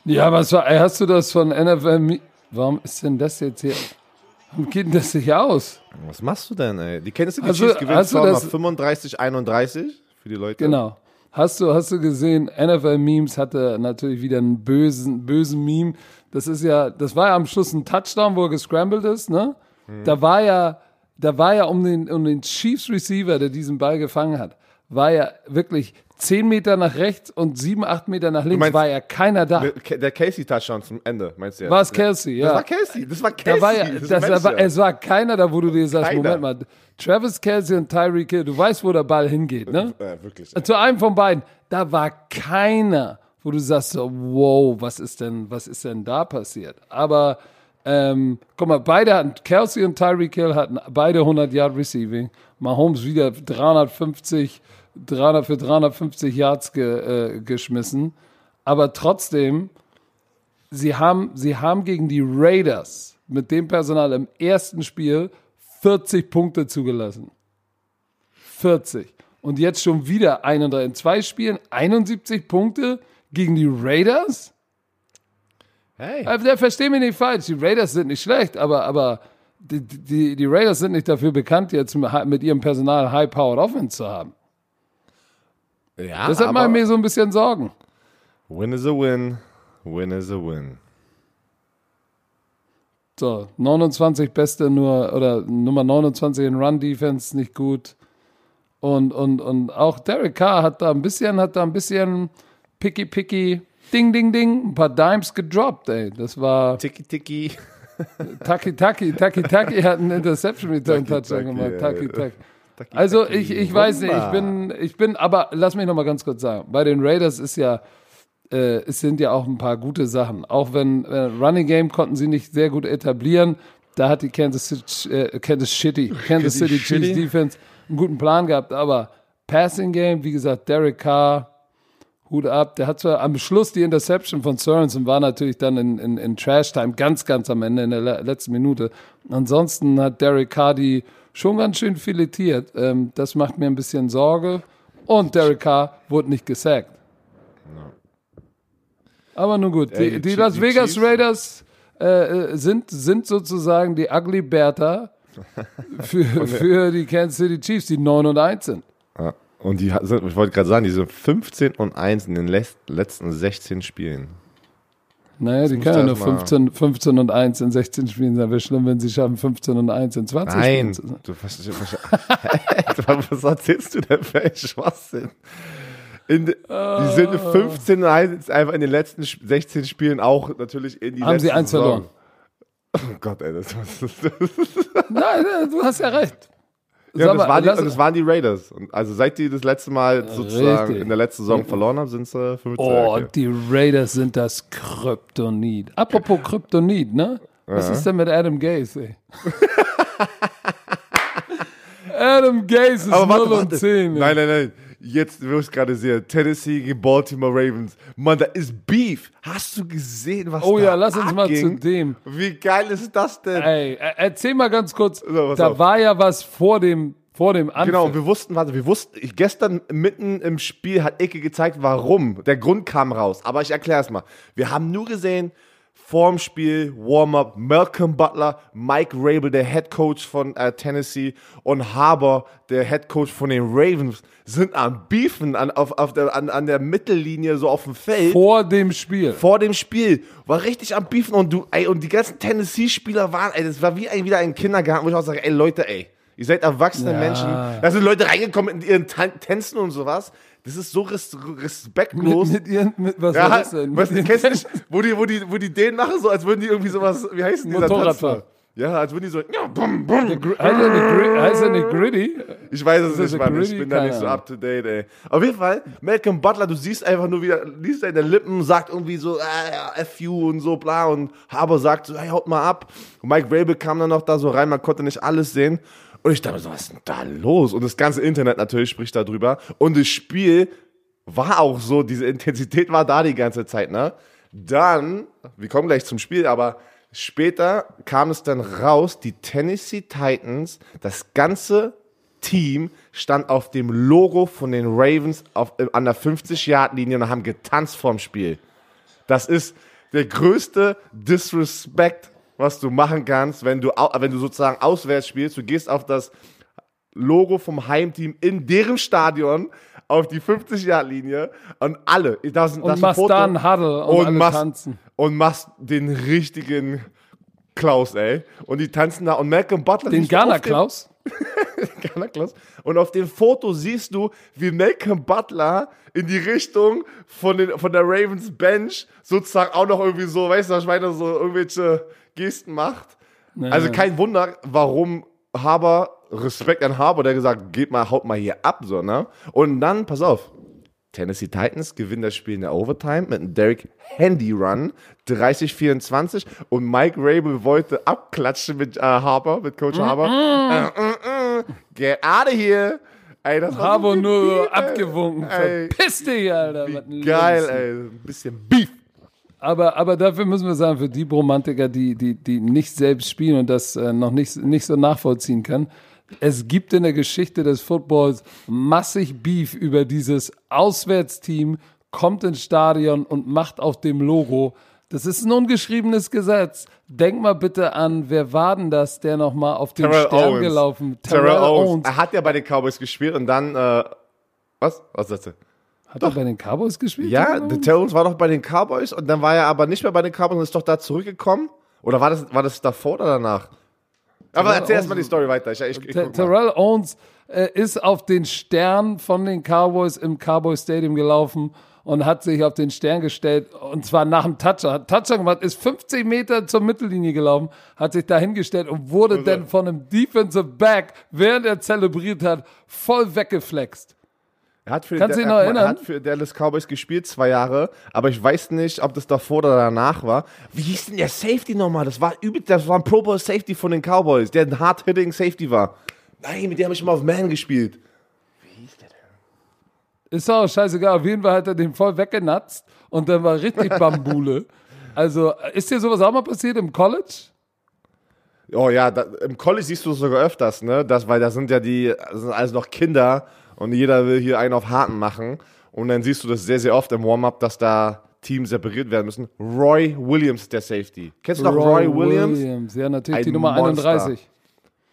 Speaker 1: Ja, was war, hast du das von NFL? Warum ist denn das jetzt hier? Warum geht denn das nicht aus?
Speaker 2: Was machst du denn, ey? Die Kansas City Chiefs gewinnen zwar mal 35, 31 für die Leute.
Speaker 1: Genau. Hast du, hast du gesehen, NFL Memes hatte natürlich wieder einen bösen, bösen Meme. Das ist ja, das war ja am Schluss ein Touchdown, wo er gescrambled ist, ne? Mhm. Da war ja, da war ja um den, um den Chiefs Receiver, der diesen Ball gefangen hat, war ja wirklich zehn Meter nach rechts und sieben, acht Meter nach links meinst, war ja keiner da.
Speaker 2: Der Casey-Touchdown zum Ende, meinst du
Speaker 1: jetzt? War es Kelsey, ja.
Speaker 2: Das war Kelsey, das war Kelsey.
Speaker 1: Da war ja, das, das war, es war keiner da, wo du dir sagst, keiner. Moment mal, Travis Kelsey und Tyreek Hill, du weißt, wo der Ball hingeht, ne? Ja, wirklich. Zu einem von beiden, da war keiner, wo du sagst, so, wow, was ist denn, was ist denn da passiert? Aber ähm, guck mal, beide hatten, Kelsey und Tyreek Hill hatten beide 100 Yard Receiving. Mahomes wieder 350, 300 für 350 Yards ge, äh, geschmissen. Aber trotzdem, sie haben, sie haben gegen die Raiders mit dem Personal im ersten Spiel 40 Punkte zugelassen. 40. Und jetzt schon wieder 31. In zwei Spielen 71 Punkte gegen die Raiders? Hey. Also, versteh mich nicht falsch, die Raiders sind nicht schlecht, aber, aber die, die, die Raiders sind nicht dafür bekannt, jetzt mit ihrem Personal High-Powered Offense zu haben. Ja, Deshalb mache ich mir so ein bisschen Sorgen.
Speaker 2: Win is a win. Win is a win.
Speaker 1: So, 29 beste nur, oder Nummer 29 in Run-Defense nicht gut. Und, und, und auch Derek Carr hat da ein bisschen, hat da ein bisschen picky, picky, ding, ding, ding, ein paar Dimes gedroppt, ey. Das war.
Speaker 2: Tiki, tiki.
Speaker 1: Taki Taki, Taki Taki hat einen Interception Return Touchdown gemacht. Taki Taki. Also ich, ich weiß nicht, ich bin, ich bin, aber lass mich noch mal ganz kurz sagen, bei den Raiders ist ja, äh, es sind ja auch ein paar gute Sachen. Auch wenn äh, Running Game konnten sie nicht sehr gut etablieren, da hat die Kansas City, äh, Kansas City, Kansas City Chiefs Defense einen guten Plan gehabt, aber Passing Game, wie gesagt, Derek Carr, Hut ab. Der hat zwar am Schluss die Interception von Sorensen war natürlich dann in, in, in Trash-Time ganz, ganz am Ende in der letzten Minute. Ansonsten hat Derek Hardy schon ganz schön filetiert. Ähm, das macht mir ein bisschen Sorge. Und Derek Carr wurde nicht gesackt. Aber nun gut, die, die Las Vegas Raiders äh, äh, sind, sind sozusagen die Ugly Bertha für, für die Kansas City Chiefs, die 9 und 1 sind.
Speaker 2: Ja. Und die sind, ich wollte gerade sagen, die sind 15 und 1 in den letzten 16 Spielen.
Speaker 1: Naja, die können ja nur 15, 15 und 1 in 16 Spielen sein. Wäre schlimm, wenn sie schaffen, 15 und 1 in 20
Speaker 2: Nein, Spielen du, was, was erzählst du denn für ein Schwachsinn? In, die sind 15 und 1 einfach in den letzten 16 Spielen auch natürlich in die
Speaker 1: Haben sie eins verloren?
Speaker 2: Oh Gott, ey, das, das,
Speaker 1: das Nein, du hast ja recht.
Speaker 2: Ja, das, waren die, das, waren die, Raiders. also seit die das letzte Mal sozusagen Richtig. in der letzten Saison verloren haben, sind sie 15.
Speaker 1: Oh, die Raiders sind das Kryptonit. Apropos Kryptonit, ne? Was ja. ist denn mit Adam Gaze, ey? Adam Gaze ist Aber 0 und 10.
Speaker 2: Nein, nein, nein jetzt, wo ich gerade sehe, Tennessee gegen Baltimore Ravens. Mann, da ist Beef. Hast du gesehen, was
Speaker 1: oh,
Speaker 2: da
Speaker 1: Oh ja, lass uns abging? mal zu dem.
Speaker 2: Wie geil ist das denn?
Speaker 1: Ey, erzähl mal ganz kurz. So, da auf. war ja was vor dem vor dem Anfang.
Speaker 2: Genau, wir wussten, warte, wir wussten, ich, gestern mitten im Spiel hat Ecke gezeigt, warum. Der Grund kam raus. Aber ich erkläre es mal. Wir haben nur gesehen, vorm Spiel, Warm-up, Malcolm Butler, Mike Rabel, der Head Coach von äh, Tennessee und Harbour, der Head Coach von den Ravens, sind am Beefen an, auf, auf der, an, an der Mittellinie, so auf dem Feld.
Speaker 1: Vor dem Spiel.
Speaker 2: Vor dem Spiel. War richtig am Beefen und du, ey, und die ganzen Tennessee-Spieler waren, ey, das war wie ein, wieder ein Kindergarten, wo ich auch sage, ey, Leute, ey, ihr seid erwachsene ja. Menschen. Da sind Leute reingekommen in ihren Tänzen und sowas. Das ist so res respektlos.
Speaker 1: Mit, mit ihren, mit, was ja, das
Speaker 2: denn? Was, kennst du nicht, wo die, wo, die, wo die den machen, so als würden die irgendwie sowas, wie heißt denn dieser Motorradfahren. Ja, als würden die so, ja, bum, bum.
Speaker 1: Heißt er nicht Gritty?
Speaker 2: Ich weiß es nicht, Mann. Ich bin da nicht so up to date, ey. Auf jeden Fall, Malcolm Butler, du siehst einfach nur wieder, liest seine Lippen, sagt irgendwie so, ah, F you und so, bla. Und Haber sagt so, hey, haut mal ab. Und Mike Rabel kam dann noch da so rein, man konnte nicht alles sehen. Und ich dachte so, was ist denn da los? Und das ganze Internet natürlich spricht darüber. Und das Spiel war auch so, diese Intensität war da die ganze Zeit, ne? Dann, wir kommen gleich zum Spiel, aber später kam es dann raus, die Tennessee Titans, das ganze Team stand auf dem Logo von den Ravens auf, an der 50-Yard-Linie und haben getanzt vorm Spiel. Das ist der größte Disrespect was du machen kannst, wenn du, wenn du sozusagen auswärts spielst. Du gehst auf das Logo vom Heimteam in deren Stadion auf die 50-Yard-Linie und alle. Das,
Speaker 1: und das machst Foto, dann Huddle und, und machst, tanzen.
Speaker 2: Und machst den richtigen Klaus, ey. Und die tanzen da und Malcolm Butler.
Speaker 1: Den Ghana Klaus?
Speaker 2: Ghana Klaus. Und auf dem Foto siehst du, wie Malcolm Butler in die Richtung von, den, von der Ravens Bench sozusagen auch noch irgendwie so, weißt du, ich meine, so irgendwelche Gesten macht. Ja. Also kein Wunder, warum Haber, Respekt an Haber, der gesagt, geht mal, haut mal hier ab, so, ne? Und dann, pass auf, Tennessee Titans gewinnen das Spiel in der Overtime mit einem Derek Handy Run, 30-24 und Mike Rabel wollte abklatschen mit äh, Harper, mit Coach Harper. Mm -mm. Äh, äh, get out of here!
Speaker 1: Ey, das Harper so nur Beef, abgewunken. Ey. Verpiss dich, Alter.
Speaker 2: Geil, ey. Ein bisschen Beef.
Speaker 1: Aber, aber dafür müssen wir sagen, für die Bromantiker, die, die, die nicht selbst spielen und das äh, noch nicht, nicht so nachvollziehen können, es gibt in der Geschichte des Footballs massig Beef über dieses Auswärtsteam, kommt ins Stadion und macht auf dem Logo. Das ist ein ungeschriebenes Gesetz. Denk mal bitte an, wer war denn das, der nochmal auf den Terrell Stern Owens. gelaufen?
Speaker 2: Terrell, Terrell Owens. Owens. Er hat ja bei den Cowboys gespielt und dann, äh, was? Was sagst du?
Speaker 1: Hat doch. er bei den Cowboys gespielt?
Speaker 2: Ja, der Terrence war doch bei den Cowboys und dann war er aber nicht mehr bei den Cowboys und ist doch da zurückgekommen. Oder war das, war das davor oder danach? Aber Terrell erzähl erstmal die Story weiter. Ich, ich,
Speaker 1: ich Terrell Owens äh, ist auf den Stern von den Cowboys im Cowboy Stadium gelaufen und hat sich auf den Stern gestellt und zwar nach dem Toucher. Hat Toucher gemacht, ist 50 Meter zur Mittellinie gelaufen, hat sich da hingestellt und wurde also. dann von einem Defensive Back, während er zelebriert hat, voll weggeflext.
Speaker 2: Er hat für, Kannst den, noch erinnern? Er hat für Dallas Cowboys gespielt, zwei Jahre, aber ich weiß nicht, ob das davor oder danach war. Wie hieß denn der Safety nochmal? Das war übel, das war ein Pro Bowl Safety von den Cowboys, der ein hard-hitting Safety war. Nein, mit dem habe ich mal auf Man gespielt. Wie hieß der
Speaker 1: denn? Ist auch scheißegal, auf jeden Fall hat er den voll weggenatzt und dann war richtig Bambule. also, ist dir sowas auch mal passiert im College?
Speaker 2: Oh ja, da, im College siehst du es sogar öfters, ne? Das, weil da sind ja die, das sind alles noch Kinder und jeder will hier einen auf Harten machen. Und dann siehst du das sehr, sehr oft im Warm-up, dass da Teams separiert werden müssen. Roy Williams, der Safety. Kennst du noch Roy, Roy Williams? Williams?
Speaker 1: Ja, natürlich, Ein die Nummer Monster. 31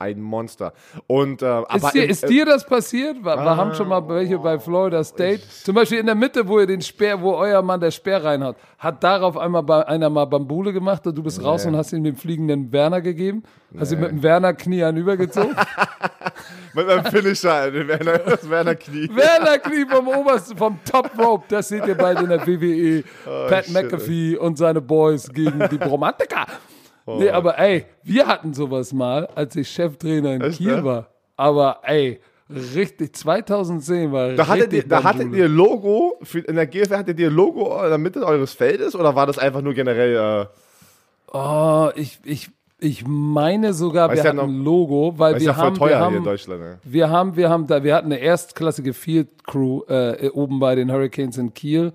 Speaker 2: ein Monster. Und, äh,
Speaker 1: ist, dir, im, ist dir das passiert? Wir, ah, haben schon mal welche bei Florida State. Zum Beispiel in der Mitte, wo ihr den Speer, wo euer Mann der Speer reinhaut. Hat darauf einmal bei, einer mal Bambule gemacht und du bist nee. raus und hast ihm den fliegenden Werner gegeben? Hast nee. ihn mit dem Werner Knie übergezogen?
Speaker 2: mit einem Finisher, den Werner, das Werner Knie.
Speaker 1: Werner Knie vom obersten, vom Top Rope. Das seht ihr bald in der WWE. Oh, Pat shit. McAfee und seine Boys gegen die Bromantiker. Oh. Nee, aber ey, wir hatten sowas mal, als ich Cheftrainer in Echt, Kiel ne? war. Aber ey, richtig, 2010 war
Speaker 2: da hattet ihr, Da hattet ihr Logo, für, in der GFL hattet ihr Logo in der Mitte eures Feldes oder war das einfach nur generell... Äh
Speaker 1: oh, ich, ich, ich meine sogar, wir hatten ein Logo, weil wir, ja haben, wir haben,
Speaker 2: ne?
Speaker 1: wir haben, wir haben da, wir hatten eine erstklassige Field Crew äh, oben bei den Hurricanes in Kiel.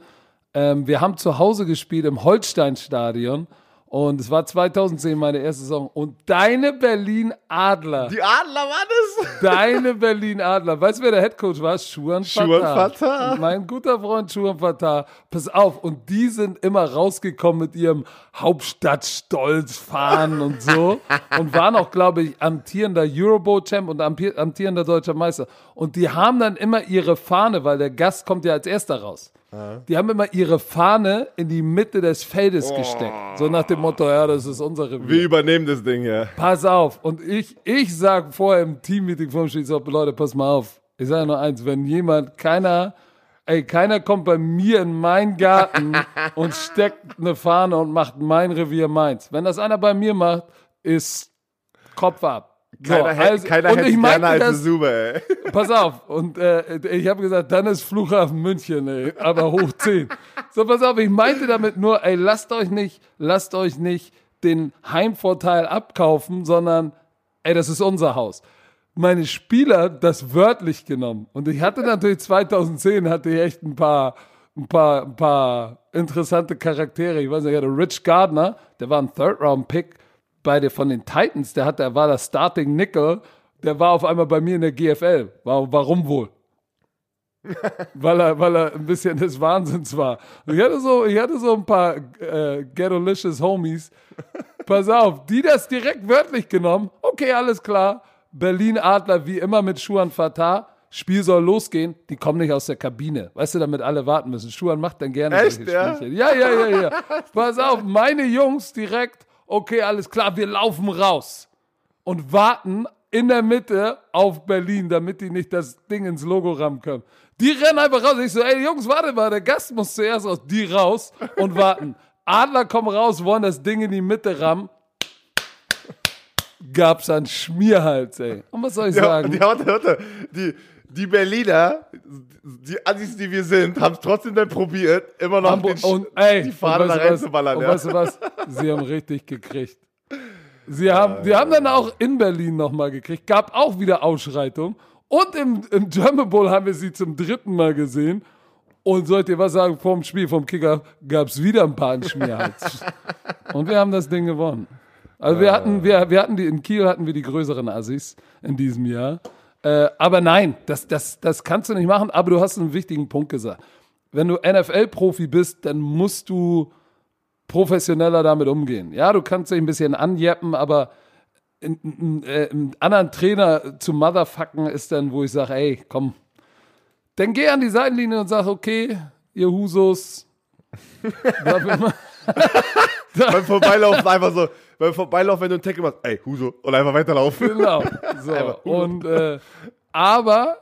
Speaker 1: Ähm, wir haben zu Hause gespielt im Holstein-Stadion und es war 2010 meine erste Saison. Und deine Berlin Adler.
Speaker 2: Die Adler war das?
Speaker 1: Deine Berlin Adler. Weißt du, wer der Headcoach war? Schuhan Fatah.
Speaker 2: Schuhan Fatah.
Speaker 1: Mein guter Freund Schuhan Fatah. Pass auf. Und die sind immer rausgekommen mit ihrem Hauptstadtstolz fahren und so. und waren auch, glaube ich, amtierender Euroboat-Champ und amtierender deutscher Meister. Und die haben dann immer ihre Fahne, weil der Gast kommt ja als erster raus. Die haben immer ihre Fahne in die Mitte des Feldes oh. gesteckt. So nach dem Motto, ja, das ist unsere Revier.
Speaker 2: Wir übernehmen das Ding, ja.
Speaker 1: Pass auf. Und ich, ich sag vorher im Teammeeting vom Spiel, so, Leute, pass mal auf. Ich sage nur eins, wenn jemand, keiner, ey, keiner kommt bei mir in meinen Garten und steckt eine Fahne und macht mein Revier meins. Wenn das einer bei mir macht, ist Kopf ab.
Speaker 2: Keiner, so, also, keiner hätte ich meinte als das, Super, ey.
Speaker 1: Pass auf, und äh, ich habe gesagt, dann ist Flughafen München, ey, aber hoch 10. so, pass auf, ich meinte damit nur, ey, lasst euch nicht, lasst euch nicht den Heimvorteil abkaufen, sondern, ey, das ist unser Haus. Meine Spieler das wörtlich genommen. Und ich hatte natürlich 2010 hatte ich echt ein paar, ein paar, ein paar interessante Charaktere. Ich weiß nicht, ich hatte Rich Gardner, der war ein Third-Round-Pick bei der, von den Titans, der hat, der war das Starting Nickel, der war auf einmal bei mir in der GFL. Warum wohl? weil er, weil er ein bisschen des Wahnsinns war. Ich hatte so, ich hatte so ein paar äh, Ghetto-licious Homies, pass auf, die das direkt wörtlich genommen. Okay, alles klar. Berlin Adler wie immer mit Schuhan Fatah. Spiel soll losgehen, die kommen nicht aus der Kabine. Weißt du, damit alle warten müssen. Schuhan macht dann gerne
Speaker 2: Echt,
Speaker 1: solche
Speaker 2: ja?
Speaker 1: Spielchen. Ja, ja, ja, ja. Pass auf, meine Jungs direkt, okay, alles klar, wir laufen raus und warten in der Mitte auf Berlin, damit die nicht das Ding ins Logo rammen können. Die rennen einfach raus. Ich so, ey Jungs, warte mal, der Gast muss zuerst raus. Die raus und warten. Adler kommen raus, wollen das Ding in die Mitte rammen. Gab's einen Schmierhals, ey. Und was soll ich
Speaker 2: Ja,
Speaker 1: sagen?
Speaker 2: die, warte, warte. Die, die Berliner, die Assis, die wir sind, haben es trotzdem dann probiert, immer noch
Speaker 1: Hamburg,
Speaker 2: den,
Speaker 1: und, ey,
Speaker 2: die Fahne da reinzuballern.
Speaker 1: Und
Speaker 2: Ja.
Speaker 1: weißt du was? Sie haben richtig gekriegt. Sie haben, die haben dann auch in Berlin nochmal gekriegt. Gab auch wieder Ausschreitung. Und im, im German Bowl haben wir sie zum dritten Mal gesehen. Und sollt ihr was sagen, vorm Spiel, vom Kicker, gab es wieder ein paar in Schmierhals. Und wir haben das Ding gewonnen. Also wir hatten, wir, wir hatten die, in Kiel hatten wir die größeren Assis in diesem Jahr. Äh, aber nein, das, das, das kannst du nicht machen. Aber du hast einen wichtigen Punkt gesagt. Wenn du NFL-Profi bist, dann musst du professioneller damit umgehen. Ja, du kannst dich ein bisschen anjeppen, aber in- in- äh, einen anderen Trainer zu motherfucken ist dann, wo ich sage, ey, komm, dann geh an die Seitenlinie und sag, okay, ihr Husos,
Speaker 2: Beim Vorbeilaufen einfach so, beim Vorbeilaufen, wenn du einen Tackle machst, ey, Huso, und einfach weiterlaufen.
Speaker 1: Genau. So. Und äh, aber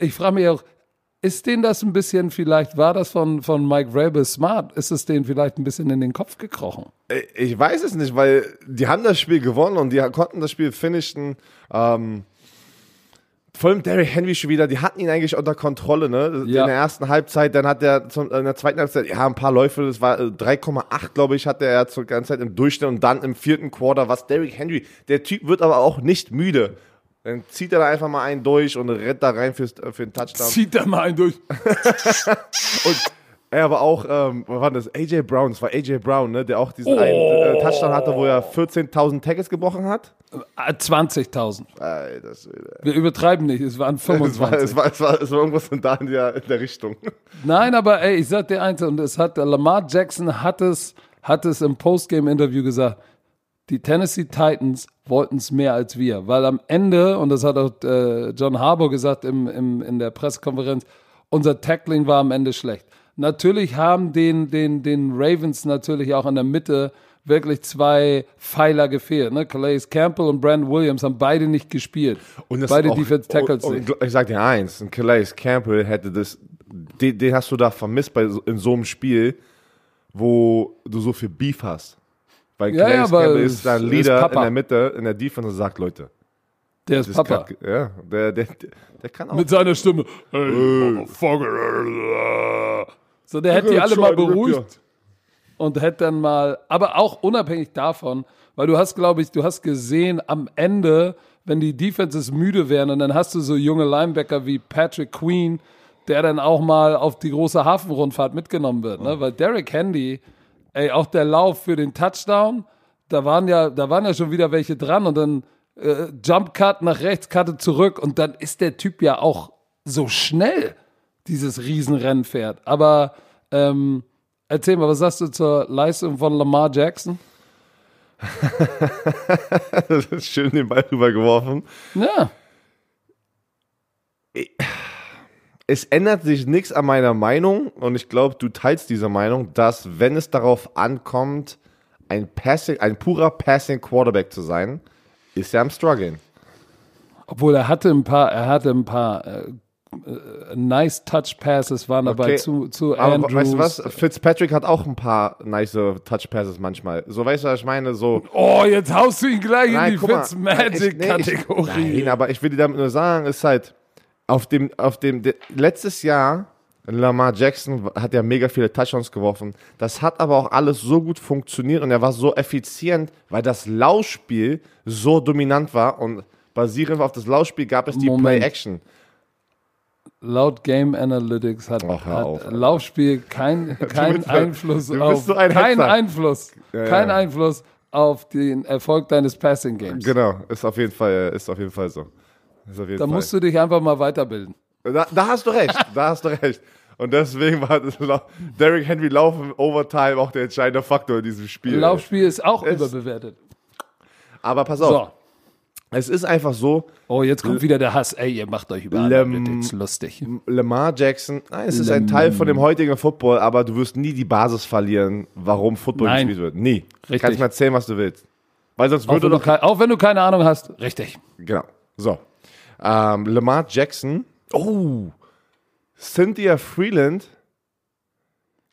Speaker 1: ich frage mich auch, ist denen das ein bisschen vielleicht, war das von, von Mike Vrabel smart? Ist es denen vielleicht ein bisschen in den Kopf gekrochen?
Speaker 2: Ich weiß es nicht, weil die haben das Spiel gewonnen und die konnten das Spiel finishen. Ähm, vor allem Derrick Henry schon wieder, die hatten ihn eigentlich unter Kontrolle, ne?
Speaker 1: Ja.
Speaker 2: In der ersten Halbzeit, dann hat er zum, in der zweiten Halbzeit, ja, ein paar Läufe, das war äh, 3,8, glaube ich, hatte er zur ganzen Zeit im Durchschnitt und dann im vierten Quarter, was Derrick Henry, der Typ wird aber auch nicht müde. Dann zieht er da einfach mal einen durch und rennt da rein fürs, äh, für den Touchdown.
Speaker 1: Zieht da mal einen durch.
Speaker 2: Er aber auch, ähm, was war das? AJ Brown, das war AJ Brown, ne, der auch diesen
Speaker 1: Oh.
Speaker 2: einen äh, Touchdown hatte, wo er 14.000 Tackles gebrochen hat.
Speaker 1: Ah, 20.000.
Speaker 2: Ey, das, äh,
Speaker 1: Wir übertreiben nicht, es waren
Speaker 2: es, war,
Speaker 1: 25.
Speaker 2: es, war, es, war, es war irgendwas in, der, in der Richtung.
Speaker 1: Nein, aber ey, ich sag dir eins, und es hat, Lamar Jackson hat es, hat es im Postgame-Interview gesagt, die Tennessee Titans wollten es mehr als wir, weil am Ende, und das hat auch äh, John Harbour gesagt im, im, in der Pressekonferenz, unser Tackling war am Ende schlecht. Natürlich haben den, den, den Ravens natürlich auch in der Mitte wirklich zwei Pfeiler gefehlt. Ne? Calais Campbell und Brandon Williams haben beide nicht gespielt.
Speaker 2: das
Speaker 1: beide
Speaker 2: auch-
Speaker 1: Defense Tackles
Speaker 2: und,
Speaker 1: nicht.
Speaker 2: und ich sag dir eins, ein Calais Campbell hätte das, den, den hast du da vermisst bei, in so einem Spiel, wo du so viel Beef hast. Weil
Speaker 1: Ja,
Speaker 2: Calais
Speaker 1: ja,
Speaker 2: Campbell ist da ein
Speaker 1: ist
Speaker 2: Leader
Speaker 1: Papa.
Speaker 2: in der Mitte, in der Defense und sagt, Leute,
Speaker 1: Der ist Papa.
Speaker 2: kann, ja, der, der, der kann auch.
Speaker 1: Mit seiner Stimme. Hey. So, der hätte die alle mal beruhigt und hätte dann mal, aber auch unabhängig davon, weil du hast, glaube ich, du hast gesehen am Ende, wenn die Defenses müde wären und dann hast du so junge Linebacker wie Patrick Queen, der dann auch mal auf die große Hafenrundfahrt mitgenommen wird, ne? Weil Derrick Handy, ey, auch der Lauf für den Touchdown, da waren ja, da waren ja schon wieder welche dran und dann äh, Jump Cut nach rechts, Cutte zurück und dann ist der Typ ja auch so schnell, dieses Riesenrennpferd. Aber ähm, erzähl mal, was sagst du zur Leistung von Lamar Jackson?
Speaker 2: das ist schön den Ball rübergeworfen.
Speaker 1: Ja,
Speaker 2: es ändert sich nichts an meiner Meinung und ich glaube, du teilst diese Meinung, dass wenn es darauf ankommt, ein Passing, ein purer Passing Quarterback zu sein, ist er am struggeln.
Speaker 1: obwohl er hatte ein paar, er hatte ein paar äh, nice Touch Passes waren dabei
Speaker 2: Okay.
Speaker 1: zu, zu
Speaker 2: Aber
Speaker 1: Andrews.
Speaker 2: weißt du was? Fitzpatrick hat auch ein paar nice Touch Passes manchmal. So weißt du, was ich meine? So
Speaker 1: Oh, jetzt haust du ihn gleich in die Fitzmagic-Kategorie.
Speaker 2: ich- Nein, aber ich will dir damit nur sagen, ist halt auf dem, auf dem, de, letztes Jahr, Lamar Jackson hat ja mega viele Touchdowns geworfen. Das hat aber auch alles so gut funktioniert und er war so effizient, weil das Laufspiel so dominant war und basierend auf das Laufspiel gab es die. Play-Action.
Speaker 1: Laut Game Analytics hat,
Speaker 2: Ach,
Speaker 1: hat
Speaker 2: auf.
Speaker 1: Laufspiel kein, kein Einfluss auf
Speaker 2: so ein
Speaker 1: kein. Einfluss, kein
Speaker 2: ja.
Speaker 1: Einfluss auf den Erfolg deines Passing Games.
Speaker 2: Genau, ist auf jeden Fall, ist auf jeden Fall so. Ist jeden
Speaker 1: Da
Speaker 2: Fall.
Speaker 1: musst du dich einfach mal weiterbilden.
Speaker 2: Da, da hast du recht, da hast du recht. Und deswegen war Derrick Henry Lauf im Overtime auch der entscheidende Faktor in diesem Spiel.
Speaker 1: Laufspiel ist auch es, überbewertet.
Speaker 2: Aber pass auf. So. Es ist einfach so.
Speaker 1: Oh, jetzt kommt wieder der Hass. Ey, ihr macht euch über Lem lustig.
Speaker 2: Lamar Jackson, nein, es ist Lem ein Teil von dem heutigen Football, aber du wirst nie die Basis verlieren, warum Football nein. gespielt wird. Nie. Richtig. Kannst mir erzählen, was du willst. Weil sonst würde
Speaker 1: auch, wenn doch, auch wenn du keine Ahnung hast. Richtig.
Speaker 2: Genau. So. Ähm, Lamar Jackson. Oh. Cynthia Freeland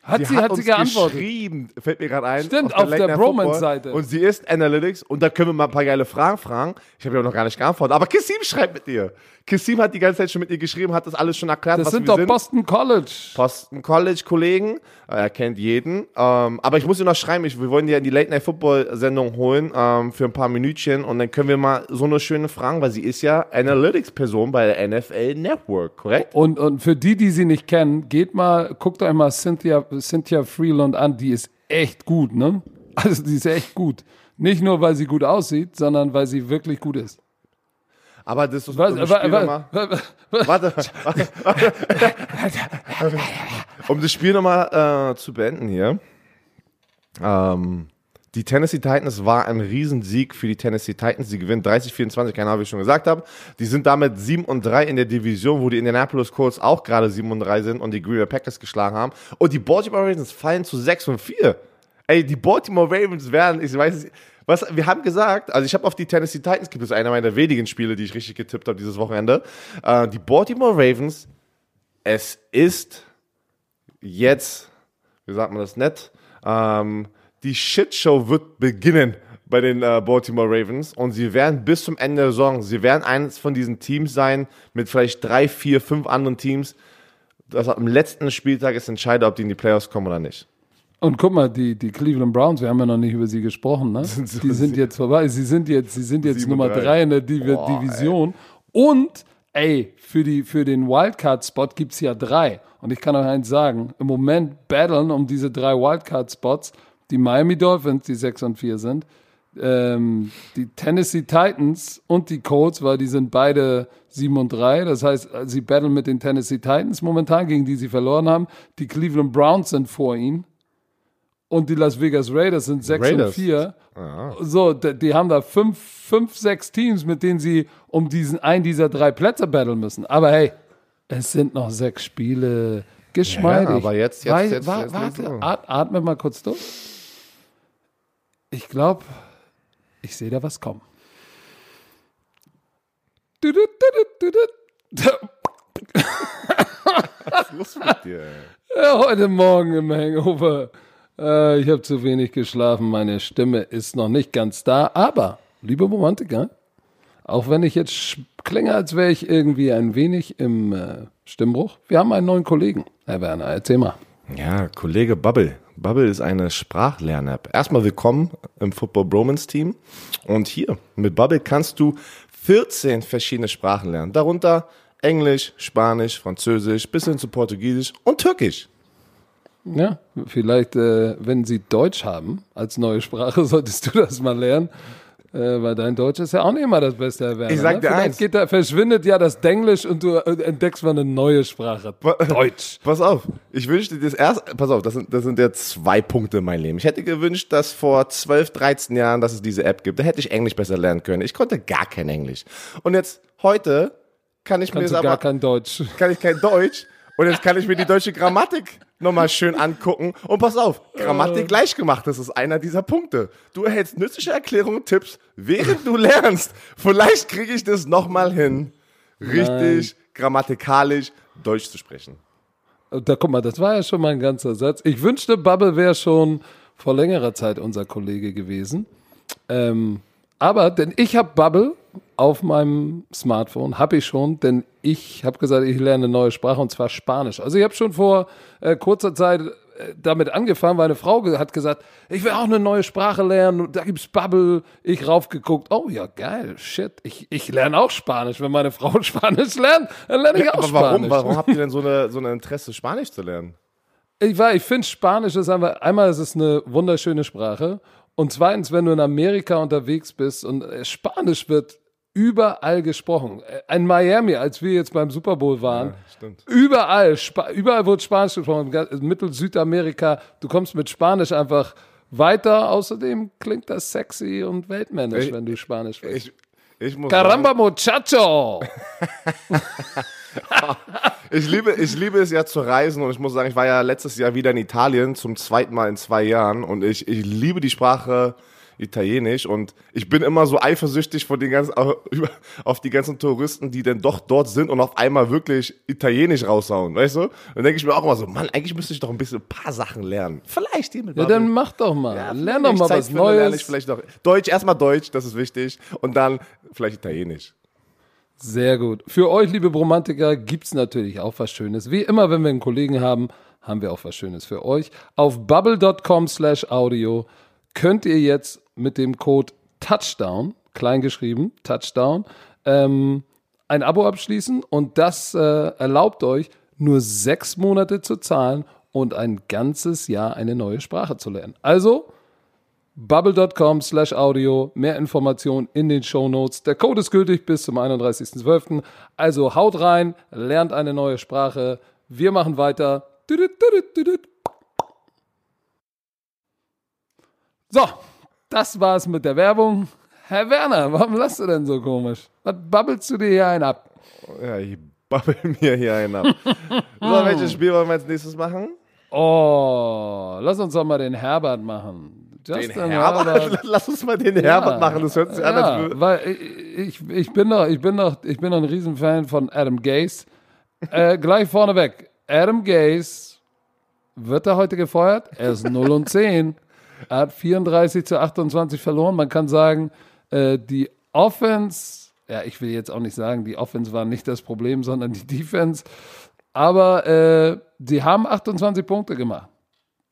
Speaker 1: hat sie, hat, sie geantwortet.
Speaker 2: geschrieben, fällt mir gerade ein.
Speaker 1: Stimmt, auf der, der Bromance-Seite.
Speaker 2: Und sie ist Analytics und da können wir mal ein paar geile Fragen fragen. Ich habe ja noch gar nicht geantwortet, aber Kissim schreibt mit dir. Kissim hat die ganze Zeit schon mit ihr geschrieben, hat das alles schon erklärt,
Speaker 1: das sind doch sind. Boston College.
Speaker 2: Boston College Kollegen, er kennt jeden. Ähm, aber ich muss ihr noch schreiben, ich, wir wollen die ja in die Late Night Football Sendung holen ähm, für ein paar Minütchen und dann können wir mal so eine schöne Fragen, weil sie ist ja Analytics Person bei der NFL Network, korrekt?
Speaker 1: Und, und für die, die sie nicht kennen, geht mal, guckt euch mal Cynthia, Cynthia Freeland an, die ist echt gut, ne? Also die ist echt gut. Nicht nur, weil sie gut aussieht, sondern weil sie wirklich gut ist.
Speaker 2: Aber das ist was, um das Spiel nochmal. Warte, warte, Um das Spiel nochmal äh, zu beenden hier. Ähm, die Tennessee Titans war ein Riesensieg für die Tennessee Titans. Sie gewinnen 30-24, keine Ahnung, wie ich schon gesagt habe. Die sind damit 7 und 3 in der Division, wo die Indianapolis Colts auch gerade 7 und 3 sind und die Green Bay Packers geschlagen haben. Und die Baltimore Ravens fallen zu 6 und 4. Ey, die Baltimore Ravens werden, ich weiß nicht, was, wir haben gesagt, also ich habe auf die Tennessee Titans gibt es einer meiner wenigen Spiele, die ich richtig getippt habe dieses Wochenende. Äh, die Baltimore Ravens, es ist jetzt, wie sagt man das nett, ähm, die Shitshow wird beginnen bei den äh, Baltimore Ravens und sie werden bis zum Ende der Saison, sie werden eines von diesen Teams sein mit vielleicht drei, vier, fünf anderen Teams, das am letzten Spieltag ist entscheidet, ob die in die Playoffs kommen oder nicht.
Speaker 1: Und guck mal, die, die Cleveland Browns, wir haben ja noch nicht über sie gesprochen, ne? die sind jetzt vorbei. Sie sind jetzt, sie sind jetzt Nummer drei in der Div Boah, Division. Ey. Und, ey, für, die, für den Wildcard-Spot gibt es ja drei. Und ich kann euch eins sagen, im Moment battlen um diese drei Wildcard-Spots die Miami Dolphins, die 6 und 4 sind, ähm, die Tennessee Titans und die Colts, weil die sind beide 7 und 3. Das heißt, sie battlen mit den Tennessee Titans momentan, gegen die sie verloren haben. Die Cleveland Browns sind vor ihnen und die Las Vegas Raiders sind 6 und 4. Aha. So, die haben da fünf, fünf, sechs Teams, mit denen sie um diesen einen dieser drei Plätze battlen müssen. Aber hey, es sind noch sechs Spiele. Geschmeidig. Ja,
Speaker 2: aber jetzt, jetzt, Weil, jetzt,
Speaker 1: jetzt warte, atme mal kurz durch. Ich glaube, ich sehe da was kommen.
Speaker 2: Was ist los mit dir?
Speaker 1: Ja, heute Morgen im Hangover äh, ich habe zu wenig geschlafen, meine Stimme ist noch nicht ganz da. Aber, liebe Romantiker, auch wenn ich jetzt klinge, als wäre ich irgendwie ein wenig im äh, Stimmbruch, wir haben einen neuen Kollegen. Herr Werner, erzähl mal.
Speaker 2: Ja, Kollege Bubble. Bubble ist eine Sprachlern-App. Erstmal willkommen im Football Bromance Team. Und hier, mit Bubble kannst du 14 verschiedene Sprachen lernen. Darunter Englisch, Spanisch, Französisch, bis hin zu Portugiesisch und Türkisch.
Speaker 1: Ja, vielleicht, äh, wenn sie Deutsch haben als neue Sprache, solltest du das mal lernen. Äh, weil dein Deutsch ist ja auch nicht immer das Beste, Herr Werner.
Speaker 2: Ich sag ne? dir eins.
Speaker 1: Geht da, verschwindet ja das Denglisch und du äh, entdeckst mal eine neue Sprache. Deutsch.
Speaker 2: Pass auf, ich wünschte dir das erst, pass auf, das sind, das sind ja zwei Punkte in meinem Leben. Ich hätte gewünscht, dass vor 12, 13 Jahren, dass es diese App gibt. Da hätte ich Englisch besser lernen können. Ich konnte gar kein Englisch. Und jetzt, heute, kann ich
Speaker 1: Kannst
Speaker 2: mir
Speaker 1: du gar kein Deutsch.
Speaker 2: Kann ich kein Deutsch. Und jetzt kann ich mir die deutsche Grammatik nochmal schön angucken. Und pass auf, Grammatik äh. gleich gemacht, das ist einer dieser Punkte. Du erhältst nützliche Erklärungen, Tipps, während du lernst. Vielleicht kriege ich das nochmal hin, richtig Nein. grammatikalisch Deutsch zu sprechen.
Speaker 1: Da guck mal, das war ja schon mal ein ganzer Satz. Ich wünschte, Bubble wäre schon vor längerer Zeit unser Kollege gewesen. Ähm, aber, denn ich habe Bubble auf meinem Smartphone, habe ich schon, denn ich habe gesagt, ich lerne eine neue Sprache und zwar Spanisch. Also ich habe schon vor äh, kurzer Zeit äh, damit angefangen, weil eine Frau hat gesagt, ich will auch eine neue Sprache lernen, da gibt's Bubble. Ich raufgeguckt, oh ja, geil, shit, ich, ich lerne auch Spanisch. Wenn meine Frau Spanisch lernt, dann lerne ich ja, auch aber
Speaker 2: Spanisch. Warum, warum habt ihr denn so, eine, so ein Interesse, Spanisch zu lernen?
Speaker 1: Ich, ich finde Spanisch ist einfach, einmal ist es eine wunderschöne Sprache und zweitens, wenn du in Amerika unterwegs bist und äh, Spanisch wird überall gesprochen. Äh, in Miami, als wir jetzt beim Super Bowl waren, ja, überall, überall wurde Spanisch gesprochen. Mittel-Südamerika, du kommst mit Spanisch einfach weiter. Außerdem klingt das sexy und weltmännisch, ich, wenn du Spanisch sprichst. Ich, ich Caramba, sagen, Muchacho!
Speaker 2: ich, liebe, ich liebe es ja zu reisen und ich muss sagen, ich war ja letztes Jahr wieder in Italien zum zweiten Mal in zwei Jahren und ich, ich liebe die Sprache Italienisch und ich bin immer so eifersüchtig von den ganzen, auf die ganzen Touristen, die denn doch dort sind und auf einmal wirklich Italienisch raushauen, weißt du? Dann denke ich mir auch immer so, Mann, eigentlich müsste ich doch ein bisschen ein paar Sachen lernen. Vielleicht
Speaker 1: hier mit Ja, dann mach doch mal. Ja, Lern doch mal was Neues. Lerne ich
Speaker 2: vielleicht noch. Deutsch, erstmal Deutsch, das ist wichtig und dann vielleicht Italienisch.
Speaker 1: Sehr gut. Für euch, liebe Bromantiker, gibt's natürlich auch was Schönes. Wie immer, wenn wir einen Kollegen haben, haben wir auch was Schönes für euch. Auf bubble.com slash audio könnt ihr jetzt mit dem Code Touchdown, kleingeschrieben, Touchdown, ähm, ein Abo abschließen und das äh, erlaubt euch, nur sechs Monate zu zahlen und ein ganzes Jahr eine neue Sprache zu lernen. Also bubble.com slash audio, mehr Informationen in den Show Notes. Der Code ist gültig bis zum 31.12. Also haut rein, lernt eine neue Sprache. Wir machen weiter. So, das war's mit der Werbung. Herr Werner, warum lachst du denn so komisch? Was babbelst du dir hier ein ab?
Speaker 2: Ja, ich babbel mir hier ein ab. so, welches Spiel wollen wir als nächstes machen?
Speaker 1: Oh, lass uns doch mal den Herbert machen.
Speaker 2: Justin den Herbert? Lass uns mal den ja, Herbert machen. Das hört sich ja, an,
Speaker 1: als weil ich, ich, bin doch, ich bin doch, ich bin doch ein Riesenfan von Adam Gaze. äh, gleich vorneweg. Adam Gaze wird er heute gefeuert? Er ist 0 und 10. Er hat 34 zu 28 verloren. Man kann sagen, äh, die Offense, ja, ich will jetzt auch nicht sagen, die Offense war nicht das Problem, sondern die Defense. Aber äh, sie haben 28 Punkte gemacht.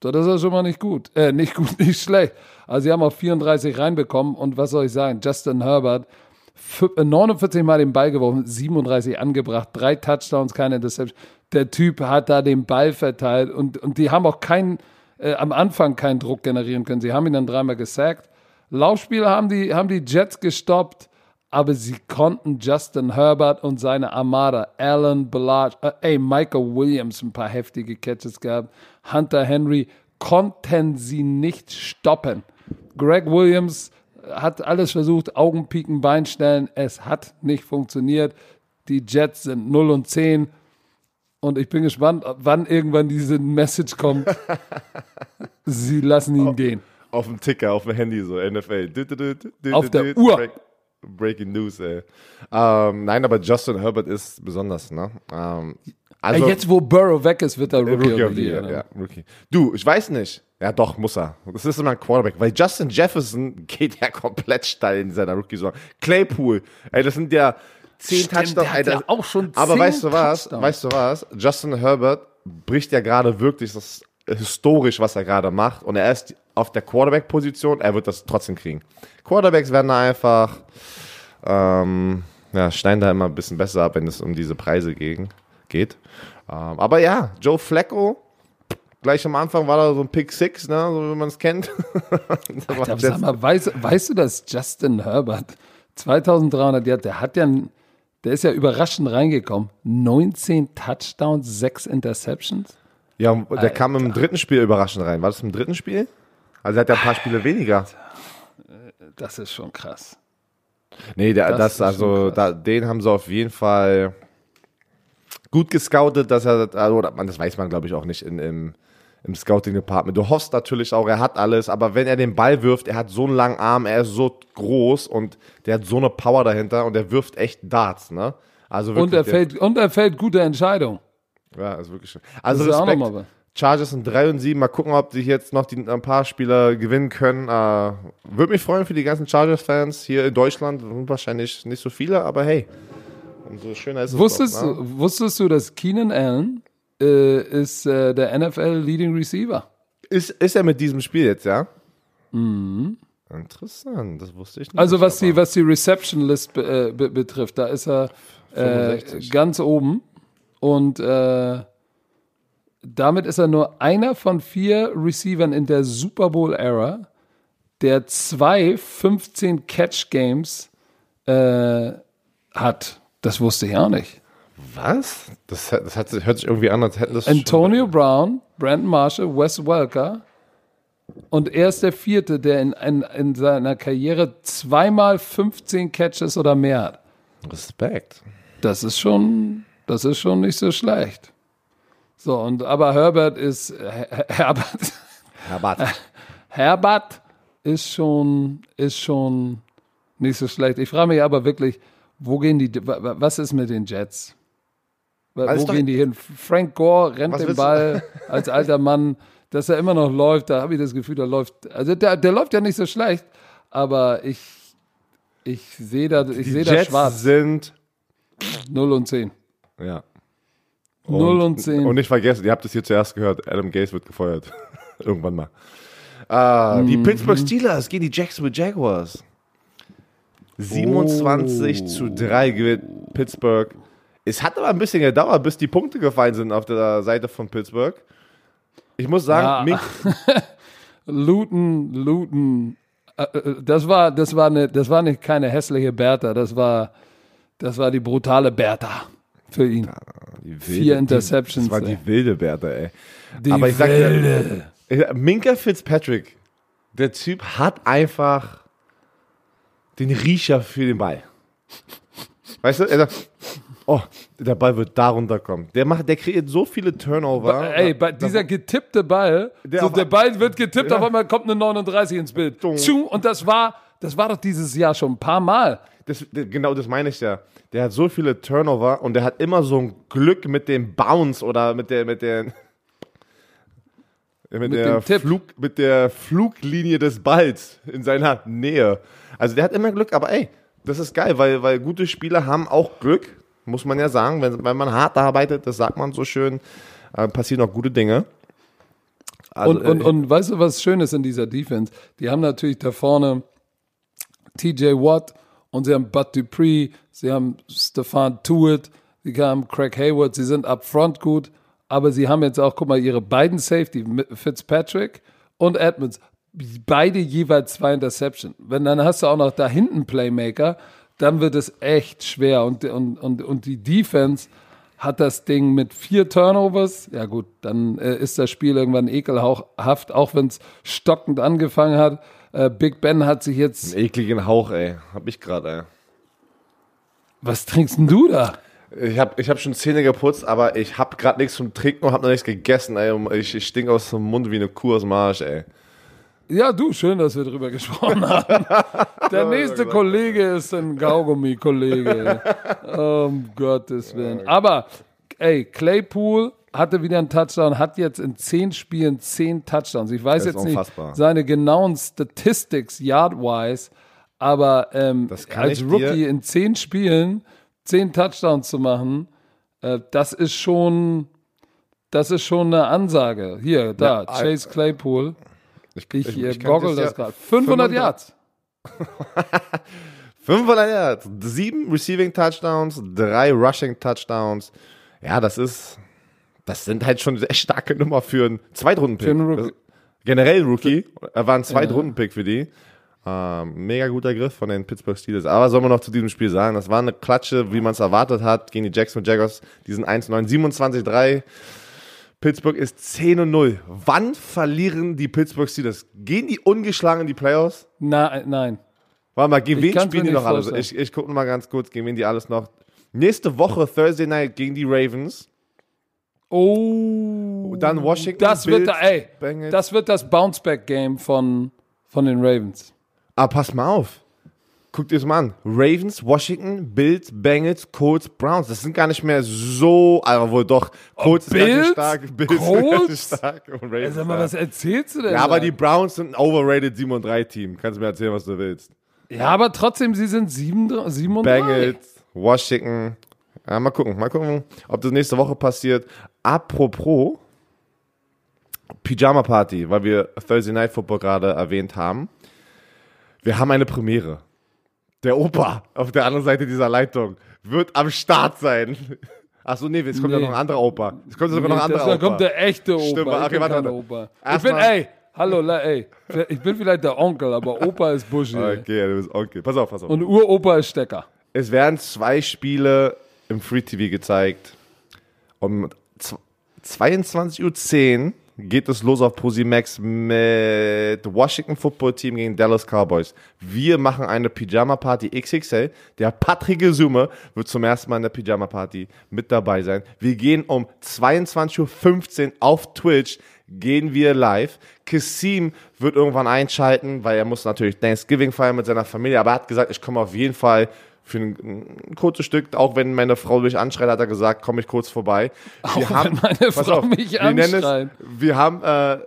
Speaker 1: Das ist schon mal nicht gut. Äh, nicht gut, nicht schlecht. Also sie haben auch 34 reinbekommen. Und was soll ich sagen? Justin Herbert, 49 äh, Mal den Ball geworfen, 37 angebracht, drei Touchdowns, keine Interception. Der Typ hat da den Ball verteilt und, und die haben auch keinen äh, am Anfang keinen Druck generieren können. Sie haben ihn dann dreimal gesackt. Laufspiele haben die, haben die Jets gestoppt, aber sie konnten Justin Herbert und seine Armada, Alan Ballard, äh, ey, Michael Williams ein paar heftige Catches gehabt, Hunter Henry, konnten sie nicht stoppen. Greg Williams hat alles versucht, Augenpiken, Beinstellen, es hat nicht funktioniert. Die Jets sind 0 und 10 und ich bin gespannt, wann irgendwann diese Message kommt. Sie lassen ihn
Speaker 2: auf,
Speaker 1: gehen.
Speaker 2: Auf dem Ticker, auf dem Handy, so NFL.
Speaker 1: Auf der Uhr.
Speaker 2: Break, Breaking News, ey. Ähm, nein, aber Justin Herbert ist besonders, ne? Ähm,
Speaker 1: also, jetzt, wo Burrow weg ist, wird er Rookie, Rookie of the Year.
Speaker 2: Ne? Ja, Rookie. Du, ich weiß nicht. Ja, doch, muss er. Das ist immer ein Quarterback. Weil Justin Jefferson geht ja komplett steil in seiner Rookie-Saison. Claypool, ey, das sind ja zehn Touchdowns.
Speaker 1: Alter, ja auch schon
Speaker 2: aber weißt du was? Weißt du was? Justin Herbert bricht ja gerade wirklich das historisch, was er gerade macht. Und er ist auf der Quarterback-Position. Er wird das trotzdem kriegen. Quarterbacks werden da einfach, ähm, ja, schneiden da immer ein bisschen besser ab, wenn es um diese Preise gegen, geht. Ähm, aber ja, Joe Flacco, gleich am Anfang war da so ein Pick Six, ne, so wie man es kennt.
Speaker 1: Alter, sag mal, weißt, weißt, du, dass Justin Herbert 2300 Yards, der hat ja der ist ja überraschend reingekommen. 19 Touchdowns, 6 Interceptions.
Speaker 2: Ja, der Alter. kam im dritten Spiel überraschend rein. War das im dritten Spiel? Also er hat ja ein paar Spiele weniger.
Speaker 1: Das ist schon krass.
Speaker 2: Nee, der, das, das also da, den haben sie auf jeden Fall gut gescoutet, dass er, also, das weiß man glaube ich auch nicht in, im, im Scouting Department. Du hoffst natürlich auch, er hat alles, aber wenn er den Ball wirft, er hat so einen langen Arm, er ist so groß und der hat so eine Power dahinter und er wirft echt Darts, ne?
Speaker 1: Also wirklich, und er fällt und er fällt gute Entscheidungen.
Speaker 2: Ja, ist wirklich schön. Also das Respekt. Auch Chargers sind 3 und 7. Mal gucken, ob sich jetzt noch die, ein paar Spieler gewinnen können. Äh, Würde mich freuen für die ganzen Chargers-Fans hier in Deutschland. Wahrscheinlich nicht so viele, aber hey.
Speaker 1: Umso schöner ist es. Wusstest, doch, ne? du, wusstest du, dass Keenan Allen äh, ist äh, der NFL Leading Receiver.
Speaker 2: Ist, ist er mit diesem Spiel jetzt, ja? Mhm. Interessant, das wusste ich nicht.
Speaker 1: Also was die, was die Reception List be, äh, be, betrifft, da ist er äh, ganz oben und äh, damit ist er nur einer von vier Receivern in der Super Bowl Era, der zwei 15 Catch Games äh, hat. Das wusste ich auch nicht.
Speaker 2: Was? Das, das hat, hört sich irgendwie an, als hätten das.
Speaker 1: Antonio Brown, Brandon Marshall, Wes Welker. Und er ist der Vierte, der in, in, in seiner Karriere zweimal 15 Catches oder mehr hat.
Speaker 2: Respekt.
Speaker 1: Das ist schon, das ist schon nicht so schlecht. So, und aber Herbert ist Herbert.
Speaker 2: Herbert.
Speaker 1: Herbert ist schon, ist schon nicht so schlecht. Ich frage mich aber wirklich, wo gehen die, was ist mit den Jets? Wo gehen die hin? Frank Gore rennt den Ball als alter Mann, dass er immer noch läuft, da habe ich das Gefühl, der läuft, also der, der läuft ja nicht so schlecht, aber ich, ich sehe da, ich sehe da schwarz.
Speaker 2: sind
Speaker 1: 0 und 10.
Speaker 2: Ja.
Speaker 1: 0 und 10.
Speaker 2: Und nicht vergessen, ihr habt es hier zuerst gehört, Adam Gaze wird gefeuert. Irgendwann mal. Ah, mhm. Die Pittsburgh Steelers gegen die Jacksonville Jaguars. 27 oh. zu 3 gewinnt Pittsburgh. Es hat aber ein bisschen gedauert, bis die Punkte gefallen sind auf der Seite von Pittsburgh. Ich muss sagen, ja.
Speaker 1: Luton, Luton, äh, äh, das war, das war eine, das war nicht keine hässliche Bertha, das war, das war die brutale Bertha für ihn. Wilde, Vier Interceptions.
Speaker 2: Die, das war ey. die wilde Bertha, ey.
Speaker 1: Die Aber ich wilde.
Speaker 2: sag Minka Fitzpatrick, der Typ hat einfach den Riecher für den Ball. Weißt du, er sagt, oh, der Ball wird da runterkommen. Der macht, der kreiert so viele Turnover.
Speaker 1: Ba ey, bei dieser getippte Ball, der, so der Ball wird getippt, ja. auf einmal kommt eine 39 ins Bild. Und das war, das war doch dieses Jahr schon ein paar Mal.
Speaker 2: Das, genau das meine ich ja. Der hat so viele Turnover und der hat immer so ein Glück mit dem Bounce oder mit der, mit der, mit, mit der, Flug, mit der Fluglinie des Balls in seiner Nähe. Also der hat immer Glück, aber ey, das ist geil, weil, weil gute Spieler haben auch Glück, muss man ja sagen. Wenn, wenn man hart arbeitet, das sagt man so schön, äh, passieren auch gute Dinge.
Speaker 1: Also, und, und, äh, und weißt du, was schön ist in dieser Defense? Die haben natürlich da vorne TJ Watt und sie haben Bud Dupree, sie haben Stefan Tuitt, sie haben Craig Hayward, sie sind up front gut, aber sie haben jetzt auch, guck mal, ihre beiden Safety, Fitzpatrick und Edmonds, beide jeweils zwei Interception. Wenn dann hast du auch noch da hinten Playmaker, dann wird es echt schwer. Und, und, und, und die Defense hat das Ding mit vier Turnovers. Ja gut, dann äh, ist das Spiel irgendwann ekelhaft, auch wenn es stockend angefangen hat. Äh, Big Ben hat sich jetzt.
Speaker 2: Einen ekligen Hauch, ey. Hab ich gerade, ey.
Speaker 1: Was trinkst denn du da?
Speaker 2: Ich habe ich hab schon Zähne geputzt, aber ich habe gerade nichts zum Trinken und habe noch nichts gegessen, ey. Ich, ich stink aus dem Mund wie eine Kuh aus dem Arsch, ey.
Speaker 1: Ja, du, schön, dass wir drüber gesprochen haben. Der nächste Kollege ist ein Gaugummi-Kollege. um Gottes Willen. Aber, ey, Claypool hatte wieder einen Touchdown, hat jetzt in zehn Spielen zehn Touchdowns. Ich weiß jetzt unfassbar. nicht seine genauen Statistics yard-wise, aber ähm, als Rookie in zehn Spielen zehn Touchdowns zu machen, äh, das ist schon, das ist schon eine Ansage. Hier, da, ja, Chase Claypool. Ich, ich, ich, ich goggle das, das gerade. 500 Yards.
Speaker 2: 500 Yards. Sieben Receiving Touchdowns, drei Rushing Touchdowns. Ja, das ist, das sind halt schon echt starke Nummer für einen Zweitrunden-Pick. Generell Rookie. Er war ein Zweitrunden-Pick für die. Ähm, mega guter Griff von den Pittsburgh Steelers. Aber soll man noch zu diesem Spiel sagen, das war eine Klatsche, wie man es erwartet hat, gegen die Jackson Jaguars. Die sind 1-9, 27-3. Pittsburgh ist 10 und 0. Wann verlieren die Pittsburgh Steelers? Gehen die ungeschlagen in die Playoffs?
Speaker 1: Na, nein.
Speaker 2: Warte mal, gegen wen spielen die noch alles? Ich, ich gucke mal ganz kurz, gegen wen die alles noch. Nächste Woche, Thursday Night, gegen die Ravens.
Speaker 1: Oh.
Speaker 2: Dann Washington.
Speaker 1: Das Bills, wird, ey, das wird das Bounceback-Game von, von den Ravens.
Speaker 2: Aber pass mal auf guckt ihr es mal an. Ravens, Washington, Bills, Bengals, Colts, Browns. Das sind gar nicht mehr so, aber wohl doch.
Speaker 1: Colts oh, ist ganz stark,
Speaker 2: Bills Colts? ist stark
Speaker 1: und Ravens. Sag mal, was erzählst du denn?
Speaker 2: Ja, aber die Browns sind ein overrated 7 und 3 Team. Kannst du mir erzählen, was du willst.
Speaker 1: Ja, aber trotzdem, sie sind 7, 7 und
Speaker 2: Bengals, Washington. Ja, mal gucken, mal gucken, ob das nächste Woche passiert. Apropos Pyjama Party, weil wir Thursday Night Football gerade erwähnt haben. Wir haben eine Premiere der Opa auf der anderen Seite dieser Leitung wird am Start sein. Achso, nee, es kommt nee. ja noch ein anderer Opa. Es kommt sogar nee, noch ein anderer Opa.
Speaker 1: Da kommt der echte Opa. Stimmt, okay, warte, warte. Opa. Ich bin, ey, hallo, ey. Ich bin vielleicht der Onkel, aber Opa ist Buschi.
Speaker 2: Okay, du bist Onkel. Pass auf, pass auf.
Speaker 1: Und Uropa ist Stecker.
Speaker 2: Es werden zwei Spiele im Free TV gezeigt. Um 22.10 Uhr geht es los auf Posimax mit Washington Football Team gegen Dallas Cowboys. Wir machen eine Pyjama Party XXL. Der Patrick Gesume wird zum ersten Mal in der Pyjama Party mit dabei sein. Wir gehen um 22.15 Uhr auf Twitch gehen wir live. Kassim wird irgendwann einschalten, weil er muss natürlich Thanksgiving feiern mit seiner Familie, aber er hat gesagt, ich komme auf jeden Fall für ein, ein, kurzes Stück, auch wenn meine Frau mich anschreit, hat er gesagt, komme ich kurz vorbei.
Speaker 1: Wir auch haben, wenn meine Frau auf, mich anschreit.
Speaker 2: wir haben, äh,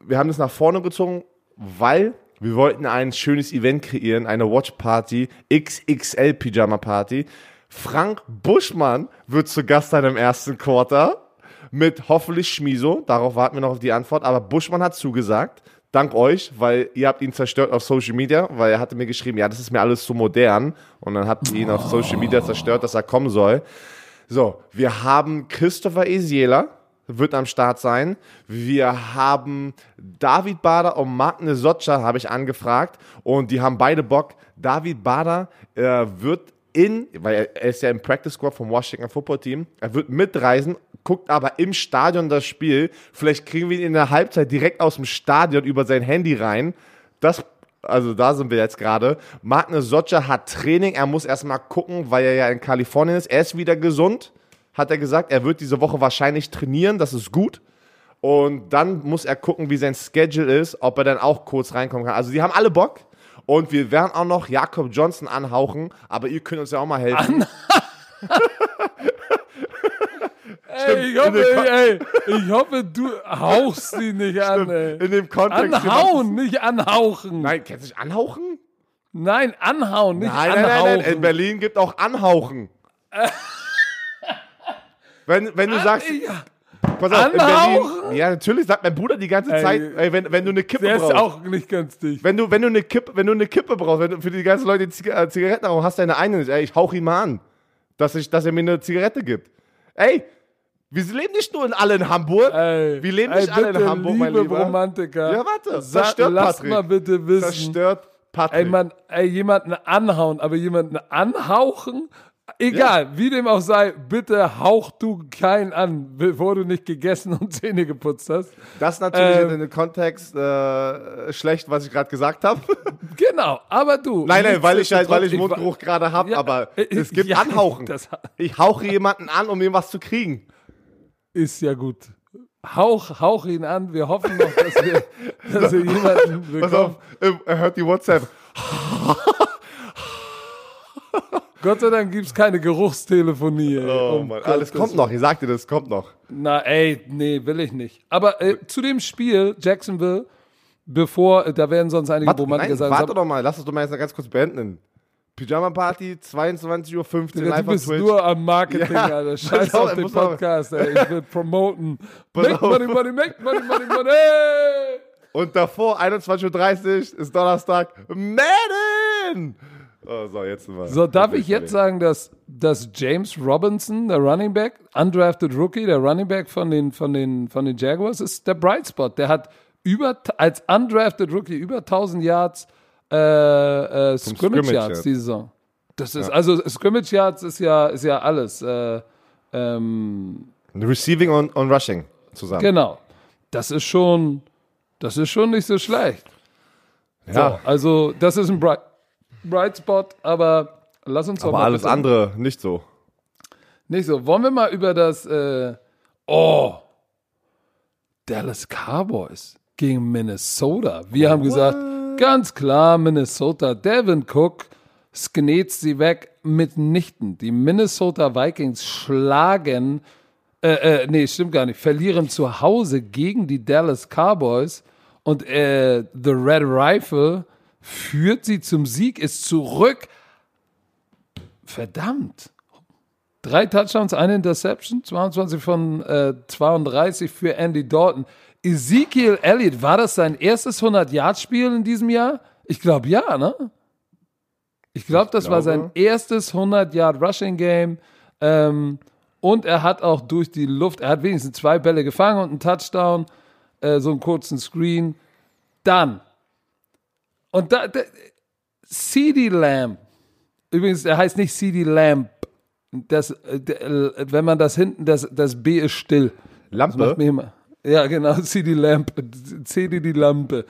Speaker 2: wir haben das nach vorne gezogen, weil wir wollten ein schönes Event kreieren, eine Watch Party, XXL Pyjama Party. Frank Buschmann wird zu Gast sein im ersten Quarter mit hoffentlich Schmiso. Darauf warten wir noch auf die Antwort. Aber Buschmann hat zugesagt dank euch, weil ihr habt ihn zerstört auf Social Media, weil er hatte mir geschrieben, ja, das ist mir alles zu modern und dann habt ihr ihn auf Social Media zerstört, dass er kommen soll. So, wir haben Christopher Esiela, wird am Start sein. Wir haben David Bader und Magne Socha, habe ich angefragt und die haben beide Bock. David Bader äh, wird in, weil er ist ja im Practice Squad vom Washington Football Team, er wird mitreisen, guckt aber im Stadion das Spiel. Vielleicht kriegen wir ihn in der Halbzeit direkt aus dem Stadion über sein Handy rein. Das also da sind wir jetzt gerade. Magnus Socha hat Training, er muss erstmal gucken, weil er ja in Kalifornien ist. Er ist wieder gesund, hat er gesagt. Er wird diese Woche wahrscheinlich trainieren, das ist gut. Und dann muss er gucken, wie sein Schedule ist, ob er dann auch kurz reinkommen kann. Also die haben alle Bock. Und wir werden auch noch Jakob Johnson anhauchen, aber ihr könnt uns ja auch mal helfen. An
Speaker 1: ey, ich, hoffe, ey, ich hoffe, du hauchst sie nicht an, ey.
Speaker 2: In dem Kontext.
Speaker 1: Anhauen, nicht anhauchen.
Speaker 2: Nein, kennst du dich anhauchen?
Speaker 1: Nein, anhauen, nicht
Speaker 2: nein,
Speaker 1: anhauchen. Nein, nein, nein,
Speaker 2: in Berlin gibt auch anhauchen. wenn, wenn du sagst... Ja. Pass auf, in Berlin. Ja, natürlich sagt mein Bruder die ganze Zeit, ey, wenn, wenn du eine Kippe der brauchst. Der
Speaker 1: ist auch nicht ganz dicht.
Speaker 2: Wenn du, wenn du eine Kippe, wenn du eine Kippe brauchst, wenn du für die ganzen Leute die äh, Zigaretten rauchen, hast du eine eine, ey, ich hauch ihn mal an. Dass, ich, dass er mir eine Zigarette gibt. Ey, wir leben nicht nur in alle in Hamburg. Ey, wir leben nicht alle in Hamburg, mein Lieber.
Speaker 1: Romantiker.
Speaker 2: Ja, warte. Zerstört
Speaker 1: Lass Patrick. mal bitte wissen.
Speaker 2: Zerstört Patrick.
Speaker 1: Ey, man, ey, jemanden anhauen, aber jemanden anhauchen Egal, ja. wie dem auch sei, bitte hauch du keinen an, bevor du nicht gegessen und Zähne geputzt hast.
Speaker 2: Das ist natürlich ähm, in dem Kontext äh, schlecht, was ich gerade gesagt habe.
Speaker 1: Genau, aber du.
Speaker 2: Nein, nein, weil ich halt, weil ich Mundgeruch gerade habe, ja, aber äh, es gibt ja, Anhauchen. ich hauche jemanden an, um ihm was zu kriegen.
Speaker 1: Ist ja gut. Hauch, hauch ihn an. Wir hoffen noch, dass wir, dass wir jemanden bekommen. Pass auf,
Speaker 2: er hört die WhatsApp.
Speaker 1: Gott sei Dank gibt es keine Geruchstelefonie.
Speaker 2: Oh um Mann, alles kommt noch. Ich sagte, das kommt noch.
Speaker 1: Na, ey, nee, will ich nicht. Aber äh, zu dem Spiel, Jacksonville, bevor, da werden sonst einige
Speaker 2: Romantiker sagen. Warte doch mal, lass es doch mal jetzt ganz kurz beenden. Pyjama Party, 22.15 Uhr
Speaker 1: live Du bist nur am Marketing, ja, Alter. Scheiß auf, den Podcast, ey. Ich will promoten. make money, money, make money, money, money.
Speaker 2: Und davor, 21.30 Uhr, ist Donnerstag. Madden! Oh, so, jetzt mal.
Speaker 1: So, darf ich jetzt sagen, dass, dass James Robinson, der Running Back, undrafted Rookie, der Running Back von den, von den, von den Jaguars, ist der Bright Spot. Der hat über, als undrafted Rookie über 1000 Yards äh, äh, Scrimmage, Scrimmage Yards die Saison. Das ist, ja. also Scrimmage Yards ist ja, ist ja alles. Äh, ähm,
Speaker 2: Receiving und, und Rushing zusammen.
Speaker 1: Genau. Das ist schon, das ist schon nicht so schlecht. Ja. So, also, das ist ein Bright, Bright Spot, aber lass uns
Speaker 2: doch aber mal. Aber alles andere nicht so.
Speaker 1: Nicht so. Wollen wir mal über das, äh, oh, Dallas Cowboys gegen Minnesota. Wir haben gesagt, ganz klar Minnesota. Devin Cook sknet sie weg mitnichten. Die Minnesota Vikings schlagen, äh, äh, nee, stimmt gar nicht, verlieren zu Hause gegen die Dallas Cowboys und äh, The Red Rifle führt sie zum Sieg, ist zurück. Verdammt. Drei Touchdowns, eine Interception, 22 von äh, 32 für Andy Dalton. Ezekiel Elliott, war das sein erstes 100-Yard-Spiel in diesem Jahr? Ich glaube ja, ne? Ich glaube, das glaube. war sein erstes 100-Yard-Rushing-Game. Ähm, und er hat auch durch die Luft, er hat wenigstens zwei Bälle gefangen und einen Touchdown, äh, so einen kurzen Screen. Dann. Und da, da CD Lamb. Übrigens, er heißt nicht CD Lamb. Das, wenn man das hinten, das, das B ist still.
Speaker 2: Lampe?
Speaker 1: Immer, ja, genau, CD Lamp. CD die Lampe.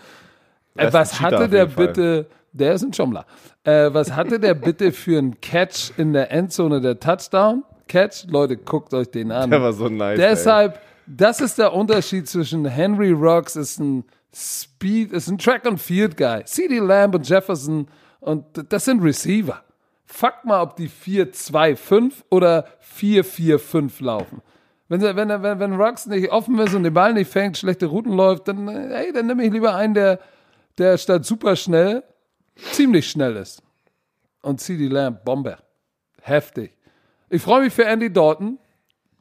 Speaker 1: Äh, was hatte der bitte, der ist ein Schommler. Äh, was hatte der bitte für einen Catch in der Endzone, der Touchdown? Catch? Leute, guckt euch den an.
Speaker 2: Der war so nice.
Speaker 1: Deshalb, ey. das ist der Unterschied zwischen Henry Rocks ist ein Speed, ist ein Track and Field Guy. CD Lamb und Jefferson und das sind Receiver. Fuck mal, ob die 4-2-5 oder 4-4-5 laufen. Wenn, wenn, wenn, wenn Rocks nicht offen ist und den Ball nicht fängt, schlechte Routen läuft, dann, hey, dann nehme ich lieber einen, der, der statt super schnell ziemlich schnell ist. Und CD Lamb, Bombe. Heftig. Ich freue mich für Andy Dalton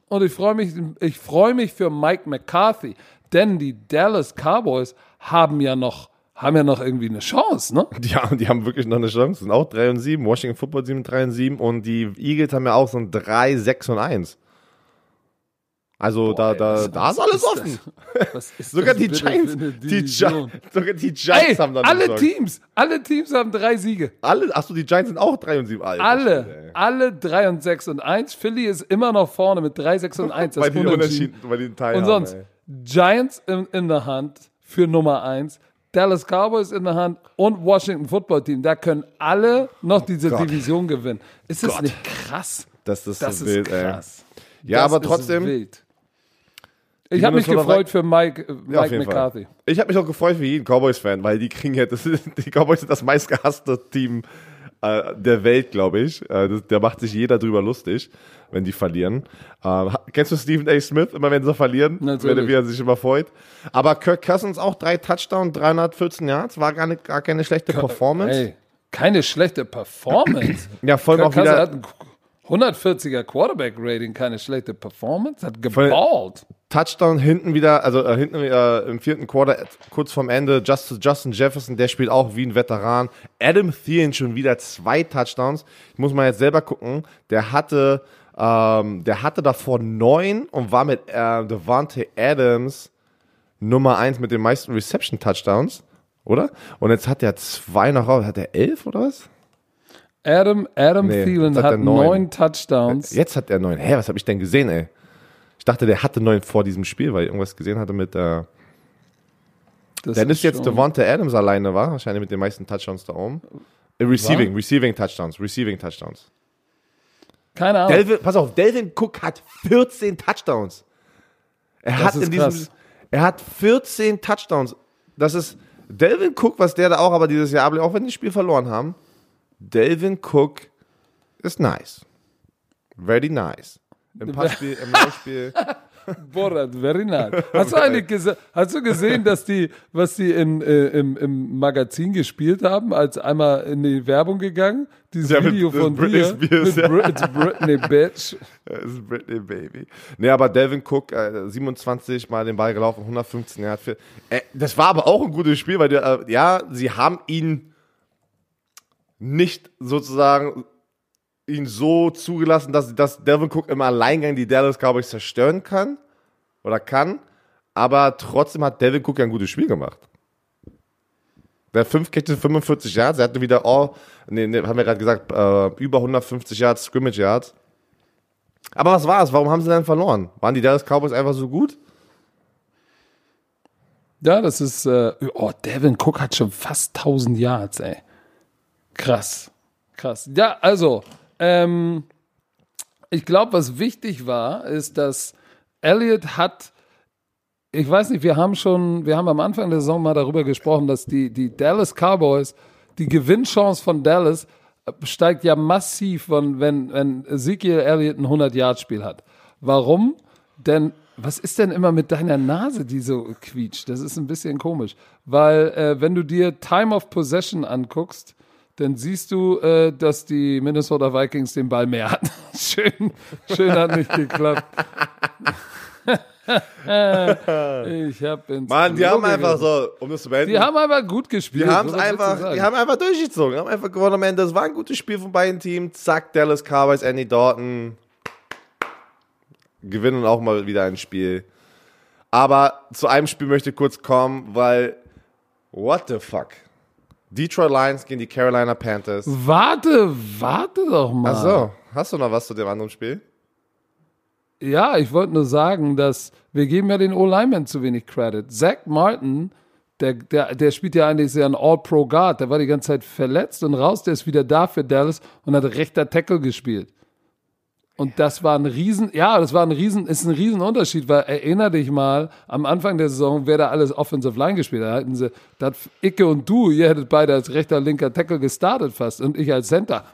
Speaker 1: und ich freue mich, ich freue mich für Mike McCarthy, denn die Dallas Cowboys haben ja noch haben ja noch irgendwie eine Chance, ne?
Speaker 2: Ja, die haben wirklich noch eine Chance. Sind auch 3 und 7. Washington Football Team 3 und 7 und die Eagles haben ja auch so ein 3, 6 und 1. Also Boah, da, da, ey, da ist alles offen. Ist sogar, die Giants, die Giants, sogar die Giants ey, haben dann
Speaker 1: alle Teams, alle Teams haben drei Siege.
Speaker 2: Alle, achso, die Giants sind auch 3 und 7.
Speaker 1: Alter, alle, stimmt, alle 3 und 6 und 1. Philly ist immer noch vorne mit 3, 6 und 1.
Speaker 2: Das bei den Unterschieden, bei den Teilen.
Speaker 1: Und sonst, ey. Giants in, in der Hand für Nummer 1. Dallas Cowboys in der Hand und Washington Football Team. Da können alle noch diese oh Division gewinnen. Ist das Gott. nicht krass?
Speaker 2: Das ist das so ist wild,
Speaker 1: krass.
Speaker 2: Ey. Ja, das aber trotzdem. Wild.
Speaker 1: Ich habe mich gefreut für Mike, Mike ja, McCarthy.
Speaker 2: Fall. Ich habe mich auch gefreut für jeden Cowboys-Fan, weil die kriegen ja, das, die Cowboys sind das meistgehasste Team äh, der Welt, glaube ich. Äh, das, da macht sich jeder drüber lustig, wenn die verlieren. Äh, kennst du Stephen A. Smith, immer wenn sie verlieren? Natürlich. Wenn er sich immer freut. Aber Kirk Cousins auch drei Touchdowns, 314 Yards, war gar, nicht, gar keine schlechte Performance. Ey,
Speaker 1: keine schlechte Performance.
Speaker 2: ja, voll Kirk auch wieder. Hat
Speaker 1: 140er Quarterback-Rating, keine schlechte Performance, hat geballt.
Speaker 2: Touchdown hinten wieder, also äh, hinten äh, im vierten Quarter, kurz vorm Ende, Just, Justin Jefferson, der spielt auch wie ein Veteran. Adam Thielen schon wieder zwei Touchdowns. Ich muss mal jetzt selber gucken. Der hatte, ähm, der hatte davor neun und war mit äh, Devante Adams Nummer eins mit den meisten Reception-Touchdowns, oder? Und jetzt hat er zwei noch raus. Hat er elf oder was?
Speaker 1: Adam, Adam nee, Thielen hat, hat neun Touchdowns.
Speaker 2: Jetzt hat er neun. Hä, was habe ich denn gesehen, ey? Ich dachte, der hatte neun vor diesem Spiel, weil ich irgendwas gesehen hatte mit. Äh, das dann ist, ist jetzt Devonta Adams alleine, war wahrscheinlich mit den meisten Touchdowns da oben. Äh, receiving, war? Receiving Touchdowns, Receiving Touchdowns.
Speaker 1: Keine Ahnung.
Speaker 2: Delvin, pass auf, Delvin Cook hat 14 Touchdowns. Er das hat in diesem, krass. er hat 14 Touchdowns. Das ist Delvin Cook, was der da auch aber dieses Jahr, auch wenn die das Spiel verloren haben. Delvin Cook ist nice. Very nice. Im Passspiel, im Laufspiel.
Speaker 1: Borat, very nice. Hast du gese hast du gesehen, dass die, was die in, äh, im, im Magazin gespielt haben, als einmal in die Werbung gegangen? Dieses ja, Video mit, von Britney dir. Spears, mit ja. Brit Britney Bitch.
Speaker 2: Ist Britney Baby. Nee, aber Delvin Cook, äh, 27 Mal den Ball gelaufen, 115 Jahre. Für, äh, das war aber auch ein gutes Spiel, weil die, äh, ja, sie haben ihn nicht sozusagen ihn so zugelassen, dass, dass Delvin Cook im Alleingang die Dallas Cowboys zerstören kann oder kann. Aber trotzdem hat Delvin Cook ja ein gutes Spiel gemacht. Der 5 Catches 45 Yards, er hatte wieder all, nee, nee haben wir gerade gesagt, äh, über 150 Yards, Scrimmage Yards. Aber was war es? Warum haben sie dann verloren? Waren die Dallas Cowboys einfach so gut?
Speaker 1: Ja, das ist, äh, oh, Devin Cook hat schon fast 1000 Yards, ey. Krass. Krass. Ja, also, ähm, ich glaube, was wichtig war, ist, dass Elliott hat, ich weiß nicht, wir haben schon, wir haben am Anfang der Saison mal darüber gesprochen, dass die, die Dallas Cowboys, die Gewinnchance von Dallas steigt ja massiv, von, wenn, wenn Ezekiel Elliott ein 100-Yard-Spiel hat. Warum? Denn was ist denn immer mit deiner Nase, die so quietscht? Das ist ein bisschen komisch. Weil, äh, wenn du dir Time of Possession anguckst, dann siehst du, äh, dass die Minnesota Vikings den Ball mehr hatten. schön, schön hat nicht geklappt. ich habe ins
Speaker 2: Mann, die haben einfach so, um das zu beenden.
Speaker 1: Die haben einfach gut gespielt.
Speaker 2: Die, haben's einfach, die haben einfach durchgezogen, haben einfach gewonnen am Ende. Das war ein gutes Spiel von beiden Teams. Zack, Dallas Cowboys, Andy Dalton gewinnen auch mal wieder ein Spiel. Aber zu einem Spiel möchte ich kurz kommen, weil What the fuck? Detroit Lions gegen die Carolina Panthers.
Speaker 1: Warte, warte doch mal.
Speaker 2: Ach so, hast du noch was zu dem anderen Spiel?
Speaker 1: Ja, ich wollte nur sagen, dass wir geben ja den O-Lineman zu wenig Credit. Zach Martin, der, der, der spielt ja eigentlich sehr ein All-Pro-Guard. Der war die ganze Zeit verletzt und raus. Der ist wieder da für Dallas und hat rechter Tackle gespielt. Und das war ein Riesen, ja, das war ein Riesen, ist ein Riesenunterschied, weil erinner dich mal, am Anfang der Saison, wer da alles Offensive Line gespielt hat. Da hatten sie, da hat Icke und du, ihr hättet beide als rechter, linker Tackle gestartet fast und ich als Center.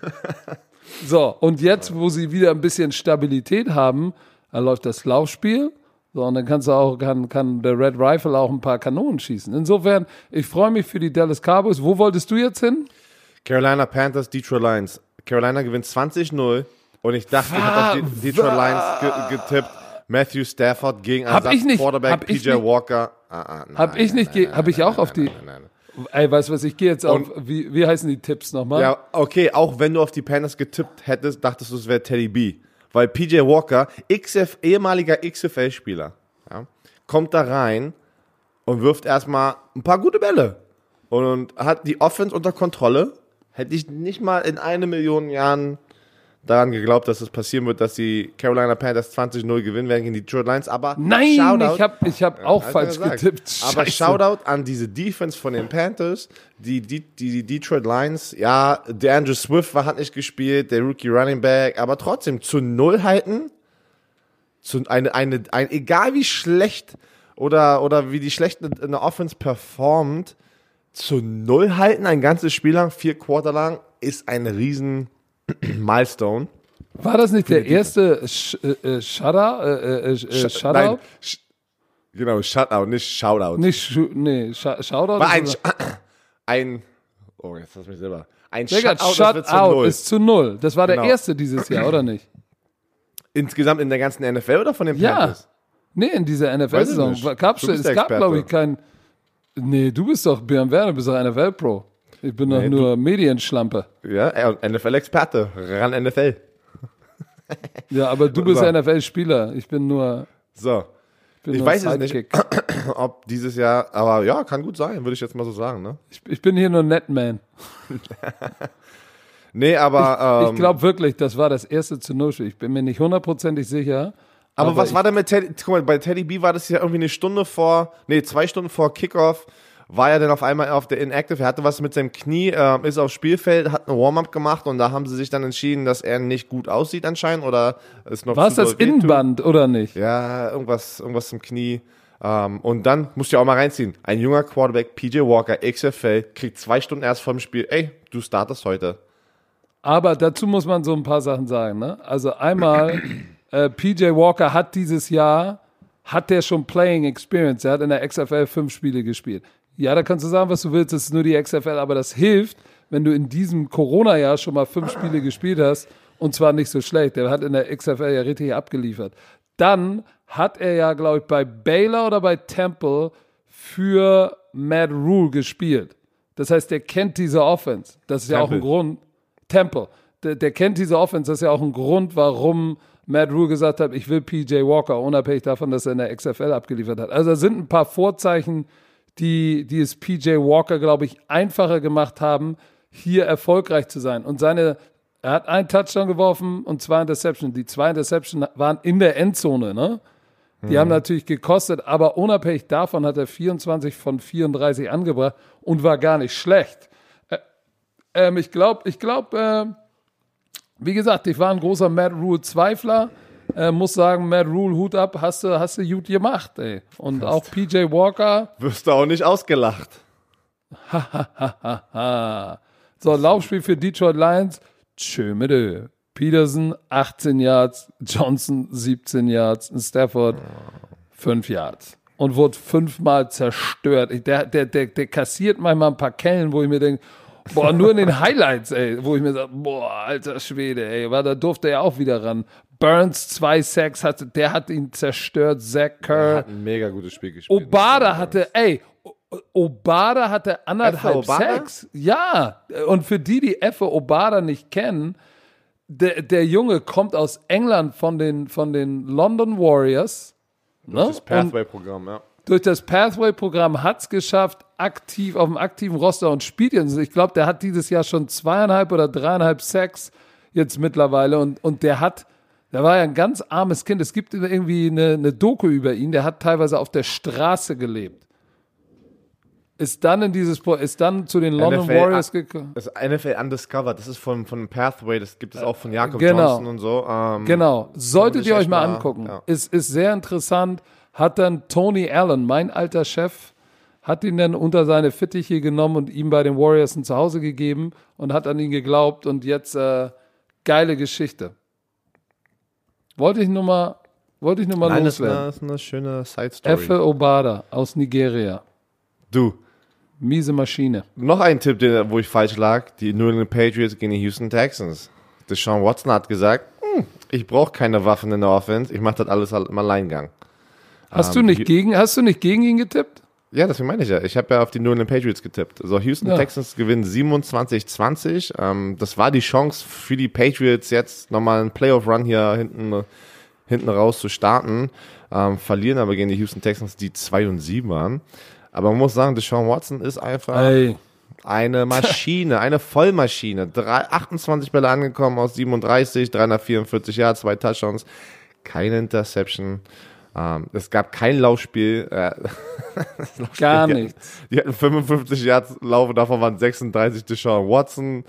Speaker 1: so, und jetzt, wo sie wieder ein bisschen Stabilität haben, dann läuft das Laufspiel. So, und dann kannst du auch, kann, kann der Red Rifle auch ein paar Kanonen schießen. Insofern, ich freue mich für die Dallas Cowboys. Wo wolltest du jetzt hin?
Speaker 2: Carolina Panthers, Detroit Lions. Carolina gewinnt 20-0 und ich dachte, ich habe auf die Detroit Lions ge getippt. Matthew Stafford gegen
Speaker 1: hab ich nicht,
Speaker 2: Quarterback PJ Walker.
Speaker 1: Ah, ah, nein, hab ich nicht, habe ich auch auf die. Ey, weißt du was, ich gehe jetzt auf, wie, wie heißen die Tipps nochmal?
Speaker 2: Ja, okay, auch wenn du auf die Panthers getippt hättest, dachtest du, es wäre Teddy B. Weil PJ Walker, XF, ehemaliger XFL-Spieler, ja, kommt da rein und wirft erstmal ein paar gute Bälle. Und, und hat die Offense unter Kontrolle Hätte ich nicht mal in eine Million Jahren daran geglaubt, dass es passieren wird, dass die Carolina Panthers 20-0 gewinnen werden gegen die Detroit Lions. Aber
Speaker 1: Nein, Shoutout, ich habe ich hab auch falsch getippt.
Speaker 2: Scheiße. Aber Shoutout an diese Defense von den Panthers, die, die, die, die Detroit Lions. Ja, der Andrew Swift war, hat nicht gespielt, der Rookie Running Back, aber trotzdem zu Null halten. Zu eine, eine, ein, egal wie schlecht oder, oder wie die schlechte in der Offense performt, zu null halten, ein ganzes Spiel lang, vier Quarter lang, ist ein riesen Milestone.
Speaker 1: War das nicht der erste Sh äh, Shutter, äh, äh, äh, Shutout? Nein, sh
Speaker 2: genau, Shutout, nicht Shoutout.
Speaker 1: Nicht, sh nee, Sh Shoutout.
Speaker 2: War ein, ein, oh, jetzt lass mich selber. Ein
Speaker 1: Digga, Shutout, Shut zu null. ist zu null. Das war der genau. erste dieses Jahr, oder nicht?
Speaker 2: Insgesamt in der ganzen NFL oder von den
Speaker 1: Panthers? Ja. Nee, in dieser NFL-Saison. Es gab, glaube ich, kein, Nee, du bist doch Björn Werner, bist doch NFL-Pro. Ich bin nee, doch nur Medienschlampe.
Speaker 2: Ja, NFL-Experte, ran NFL.
Speaker 1: ja, aber du bist so. NFL-Spieler. Ich bin nur.
Speaker 2: So. Ich, ich weiß es nicht, ob dieses Jahr, aber ja, kann gut sein, würde ich jetzt mal so sagen. Ne?
Speaker 1: Ich, ich bin hier nur Netman.
Speaker 2: nee, aber.
Speaker 1: Ich, ähm, ich glaube wirklich, das war das erste zu Null. Ich bin mir nicht hundertprozentig sicher.
Speaker 2: Aber, aber was war denn mit Teddy? Guck mal, bei Teddy B war das ja irgendwie eine Stunde vor, nee, zwei Stunden vor Kickoff, war er dann auf einmal auf der Inactive. Er hatte was mit seinem Knie, äh, ist aufs Spielfeld, hat eine Warm-up gemacht und da haben sie sich dann entschieden, dass er nicht gut aussieht anscheinend oder ist noch
Speaker 1: War es das Innenband oder nicht?
Speaker 2: Ja, irgendwas, irgendwas im Knie. Ähm, und dann musst du ja auch mal reinziehen. Ein junger Quarterback, PJ Walker, XFL, kriegt zwei Stunden erst vor dem Spiel, ey, du startest heute.
Speaker 1: Aber dazu muss man so ein paar Sachen sagen, ne? Also einmal äh, PJ Walker hat dieses Jahr, hat der schon Playing Experience. Er hat in der XFL fünf Spiele gespielt. Ja, da kannst du sagen, was du willst, das ist nur die XFL, aber das hilft, wenn du in diesem Corona-Jahr schon mal fünf Spiele gespielt hast und zwar nicht so schlecht. Der hat in der XFL ja richtig abgeliefert. Dann hat er ja, glaube ich, bei Baylor oder bei Temple für Matt Rule gespielt. Das heißt, der kennt diese Offense. Das ist Temple. ja auch ein Grund. Temple. Der, der, kennt diese Offense. Das ist ja auch ein Grund, warum Matt Rule gesagt hat, ich will PJ Walker, unabhängig davon, dass er in der XFL abgeliefert hat. Also da sind ein paar Vorzeichen, die, die es PJ Walker, glaube ich, einfacher gemacht haben, hier erfolgreich zu sein. Und seine, er hat einen Touchdown geworfen und zwei Interceptions. Die zwei Interceptions waren in der Endzone, ne? Die mhm. haben natürlich gekostet, aber unabhängig davon hat er 24 von 34 angebracht und war gar nicht schlecht. Äh, ähm, ich glaube, ich glaube, äh, wie gesagt, ich war ein großer Matt Rule-Zweifler. Äh, muss sagen, Matt Rule, Hut ab, hast du, hast du gut gemacht, ey. Und Fast. auch PJ Walker.
Speaker 2: Wirst du auch nicht ausgelacht.
Speaker 1: so, Laufspiel für Detroit Lions. Tschö mit Peterson 18 Yards, Johnson 17 Yards, Stafford 5 Yards. Und wurde fünfmal zerstört. Der, der, der, der kassiert manchmal ein paar Kellen, wo ich mir denke, Boah, nur in den Highlights, ey, wo ich mir sage, boah, alter Schwede, ey, weil da durfte er auch wieder ran. Burns zwei Sacks hatte, der hat ihn zerstört. Zach Kerr. Er
Speaker 2: hat ein mega gutes Spiel gespielt.
Speaker 1: Obada hatte, ey, Obada hatte anderthalb Sacks. Ja, und für die, die Effe Obada nicht kennen, der, der Junge kommt aus England von den, von den London Warriors.
Speaker 2: Ne? Das Pathway-Programm, ja.
Speaker 1: Durch das Pathway-Programm hat es geschafft, aktiv auf dem aktiven Roster und spielt jetzt. Ich glaube, der hat dieses Jahr schon zweieinhalb oder dreieinhalb Sacks jetzt mittlerweile und, und der hat, der war ja ein ganz armes Kind. Es gibt irgendwie eine, eine Doku über ihn, der hat teilweise auf der Straße gelebt. Ist dann in dieses, ist dann zu den London NFL, Warriors gekommen.
Speaker 2: Das NFL Undiscovered, das ist von, von Pathway, das gibt es auch von Jakob genau. Johnson und so.
Speaker 1: Ähm, genau, solltet ihr euch mal angucken. Ja. Ist, ist sehr interessant. Hat dann Tony Allen, mein alter Chef, hat ihn dann unter seine Fittiche genommen und ihm bei den Warriors ein Zuhause gegeben und hat an ihn geglaubt und jetzt äh, geile Geschichte. Wollte ich nur mal, wollte ich nur mal
Speaker 2: Nein, loswerden. Das ist eine, das ist eine schöne Side Story.
Speaker 1: Effe Obada aus Nigeria.
Speaker 2: Du.
Speaker 1: Miese Maschine.
Speaker 2: Noch ein Tipp, den, wo ich falsch lag. Die New England Patriots gegen die Houston Texans. Deshaun Watson hat gesagt, hm, ich brauche keine Waffen in der Offense. Ich mache das alles im Alleingang.
Speaker 1: Hast, ähm, du nicht gegen, hast du nicht gegen ihn getippt?
Speaker 2: Ja, das meine ich ja. Ich habe ja auf die New England Patriots getippt. Also Houston ja. Texans gewinnen 27-20. Ähm, das war die Chance für die Patriots jetzt nochmal einen Playoff-Run hier hinten, hinten raus zu starten. Ähm, verlieren aber gegen die Houston Texans, die 2 und 7 waren. Aber man muss sagen, Deshaun Watson ist einfach Ey. eine Maschine, eine Vollmaschine. Drei, 28 Bälle angekommen aus 37, 344 Yards, zwei Touchdowns, keine Interception. Ähm, es gab kein Laufspiel. Äh,
Speaker 1: Laufspiel Gar die nichts.
Speaker 2: Hatten, die hatten 55 Yards Laufe, davon waren 36 Deshaun Watson.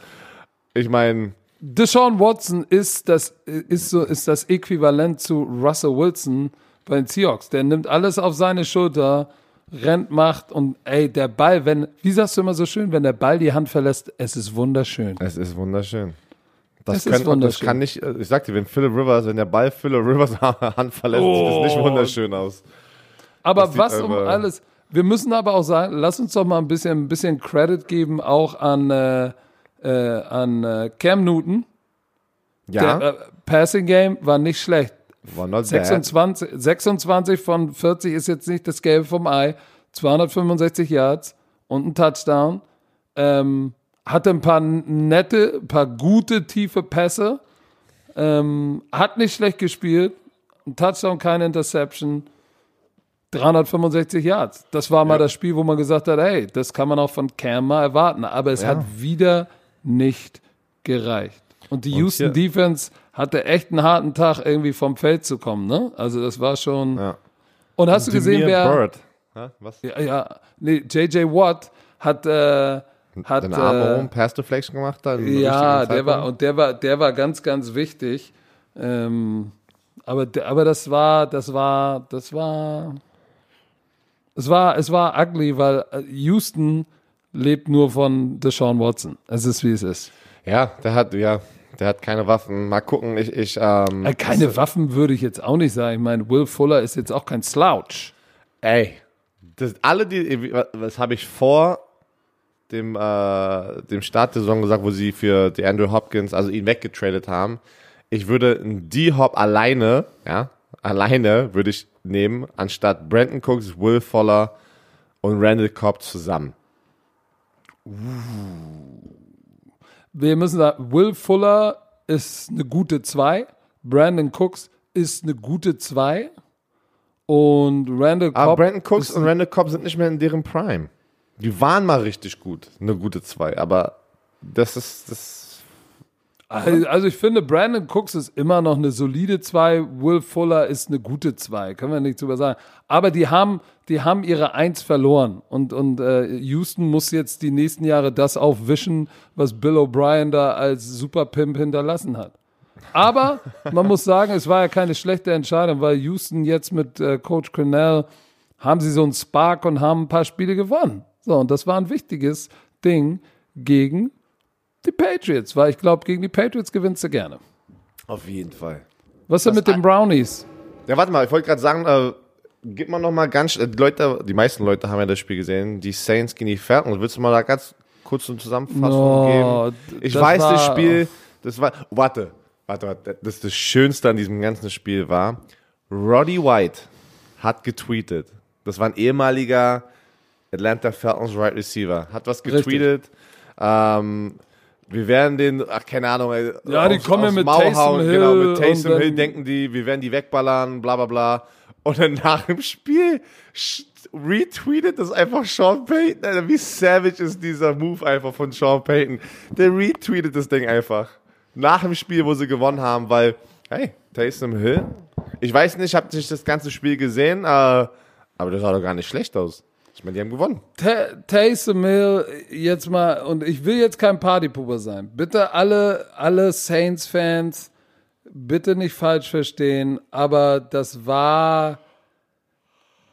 Speaker 2: Ich meine.
Speaker 1: Deshaun Watson ist das, ist, so, ist das Äquivalent zu Russell Wilson bei den Seahawks. Der nimmt alles auf seine Schulter, rennt, macht und ey, der Ball, wenn, wie sagst du immer so schön, wenn der Ball die Hand verlässt, es ist wunderschön.
Speaker 2: Es ist wunderschön. Das, das, können, das kann nicht, ich sag dir, wenn Philip Rivers, wenn der Ball Philip Rivers Hand verlässt, oh. sieht das nicht wunderschön aus.
Speaker 1: Aber was um alles, wir müssen aber auch sagen, lass uns doch mal ein bisschen, ein bisschen Credit geben, auch an, äh, äh, an äh, Cam Newton. Ja. Der äh, Passing Game war nicht schlecht. War not 26, 26 von 40 ist jetzt nicht das Gelbe vom Ei. 265 Yards und ein Touchdown. Ähm, hatte ein paar nette, paar gute, tiefe Pässe. Ähm, hat nicht schlecht gespielt. Ein Touchdown, keine Interception. 365 Yards. Das war mal ja. das Spiel, wo man gesagt hat, hey, das kann man auch von Cam mal erwarten. Aber es ja. hat wieder nicht gereicht. Und die Und Houston hier. Defense hatte echt einen harten Tag, irgendwie vom Feld zu kommen. Ne? Also das war schon. Ja. Und hast Und du gesehen, wer? Bird. Ha? Was? Ja, ja, nee, JJ Watt hat äh, hat
Speaker 2: den Arm äh, Pass Deflection gemacht
Speaker 1: dann. Ja, der war und der war der war ganz ganz wichtig. Ähm, aber aber das war das war das war es war es war ugly, weil äh, Houston lebt nur von Deshaun Watson. Es ist wie es ist.
Speaker 2: Ja, der hat ja der hat keine Waffen. Mal gucken, ich. ich ähm,
Speaker 1: äh, keine Waffen würde ich jetzt auch nicht sagen. Ich meine, Will Fuller ist jetzt auch kein Slouch.
Speaker 2: Ey, das, alle, die, was habe ich vor dem, äh, dem Start der Saison gesagt, wo sie für die Andrew Hopkins, also ihn weggetradet haben. Ich würde D-Hop alleine, ja, alleine würde ich nehmen, anstatt Brandon Cooks, Will Fuller und Randall Cobb zusammen.
Speaker 1: Wir müssen sagen, Will Fuller ist eine gute 2, Brandon Cooks ist eine gute 2 und Randall
Speaker 2: Cobb. Aber Brandon Cooks und Randall Cobb sind nicht mehr in deren Prime. Die waren mal richtig gut, eine gute zwei, aber das ist das.
Speaker 1: Also ich finde, Brandon Cooks ist immer noch eine solide zwei, Will Fuller ist eine gute zwei, können wir nichts drüber sagen. Aber die haben, die haben ihre Eins verloren und, und äh, Houston muss jetzt die nächsten Jahre das aufwischen, was Bill O'Brien da als Superpimp hinterlassen hat. Aber man muss sagen, es war ja keine schlechte Entscheidung, weil Houston jetzt mit äh, Coach Cornell haben sie so einen Spark und haben ein paar Spiele gewonnen. So, und das war ein wichtiges Ding gegen die Patriots, weil ich glaube, gegen die Patriots gewinnst du gerne.
Speaker 2: Auf jeden Fall.
Speaker 1: Was ist denn mit den Brownies?
Speaker 2: Ja, warte mal, ich wollte gerade sagen, äh, gib mal noch mal ganz, die Leute, die meisten Leute haben ja das Spiel gesehen, die Saints gegen die Falcons. Willst du mal da ganz kurz eine Zusammenfassung no, geben? Ich weiß, war, das Spiel, das war, oh, warte, warte, warte, das, das Schönste an diesem ganzen Spiel war, Roddy White hat getweetet. Das war ein ehemaliger Atlanta Falcons Right Receiver. Hat was getweetet. Ähm, wir werden den, ach keine Ahnung,
Speaker 1: ja, die kommen mit Mau Taysom hauen, Hill
Speaker 2: genau, mit Taysom Hill denken die, wir werden die wegballern, bla bla bla. Und dann nach dem Spiel retweetet das einfach Sean Payton. Alter, wie savage ist dieser Move einfach von Sean Payton? Der retweetet das Ding einfach. Nach dem Spiel, wo sie gewonnen haben, weil, hey, Taysom Hill. Ich weiß nicht, ich habe nicht das ganze Spiel gesehen, äh, aber das sah doch gar nicht schlecht aus. Ich meine, die haben gewonnen.
Speaker 1: Taysom Hill, jetzt mal, und ich will jetzt kein Partypuber sein. Bitte alle, alle Saints-Fans, bitte nicht falsch verstehen, aber das war,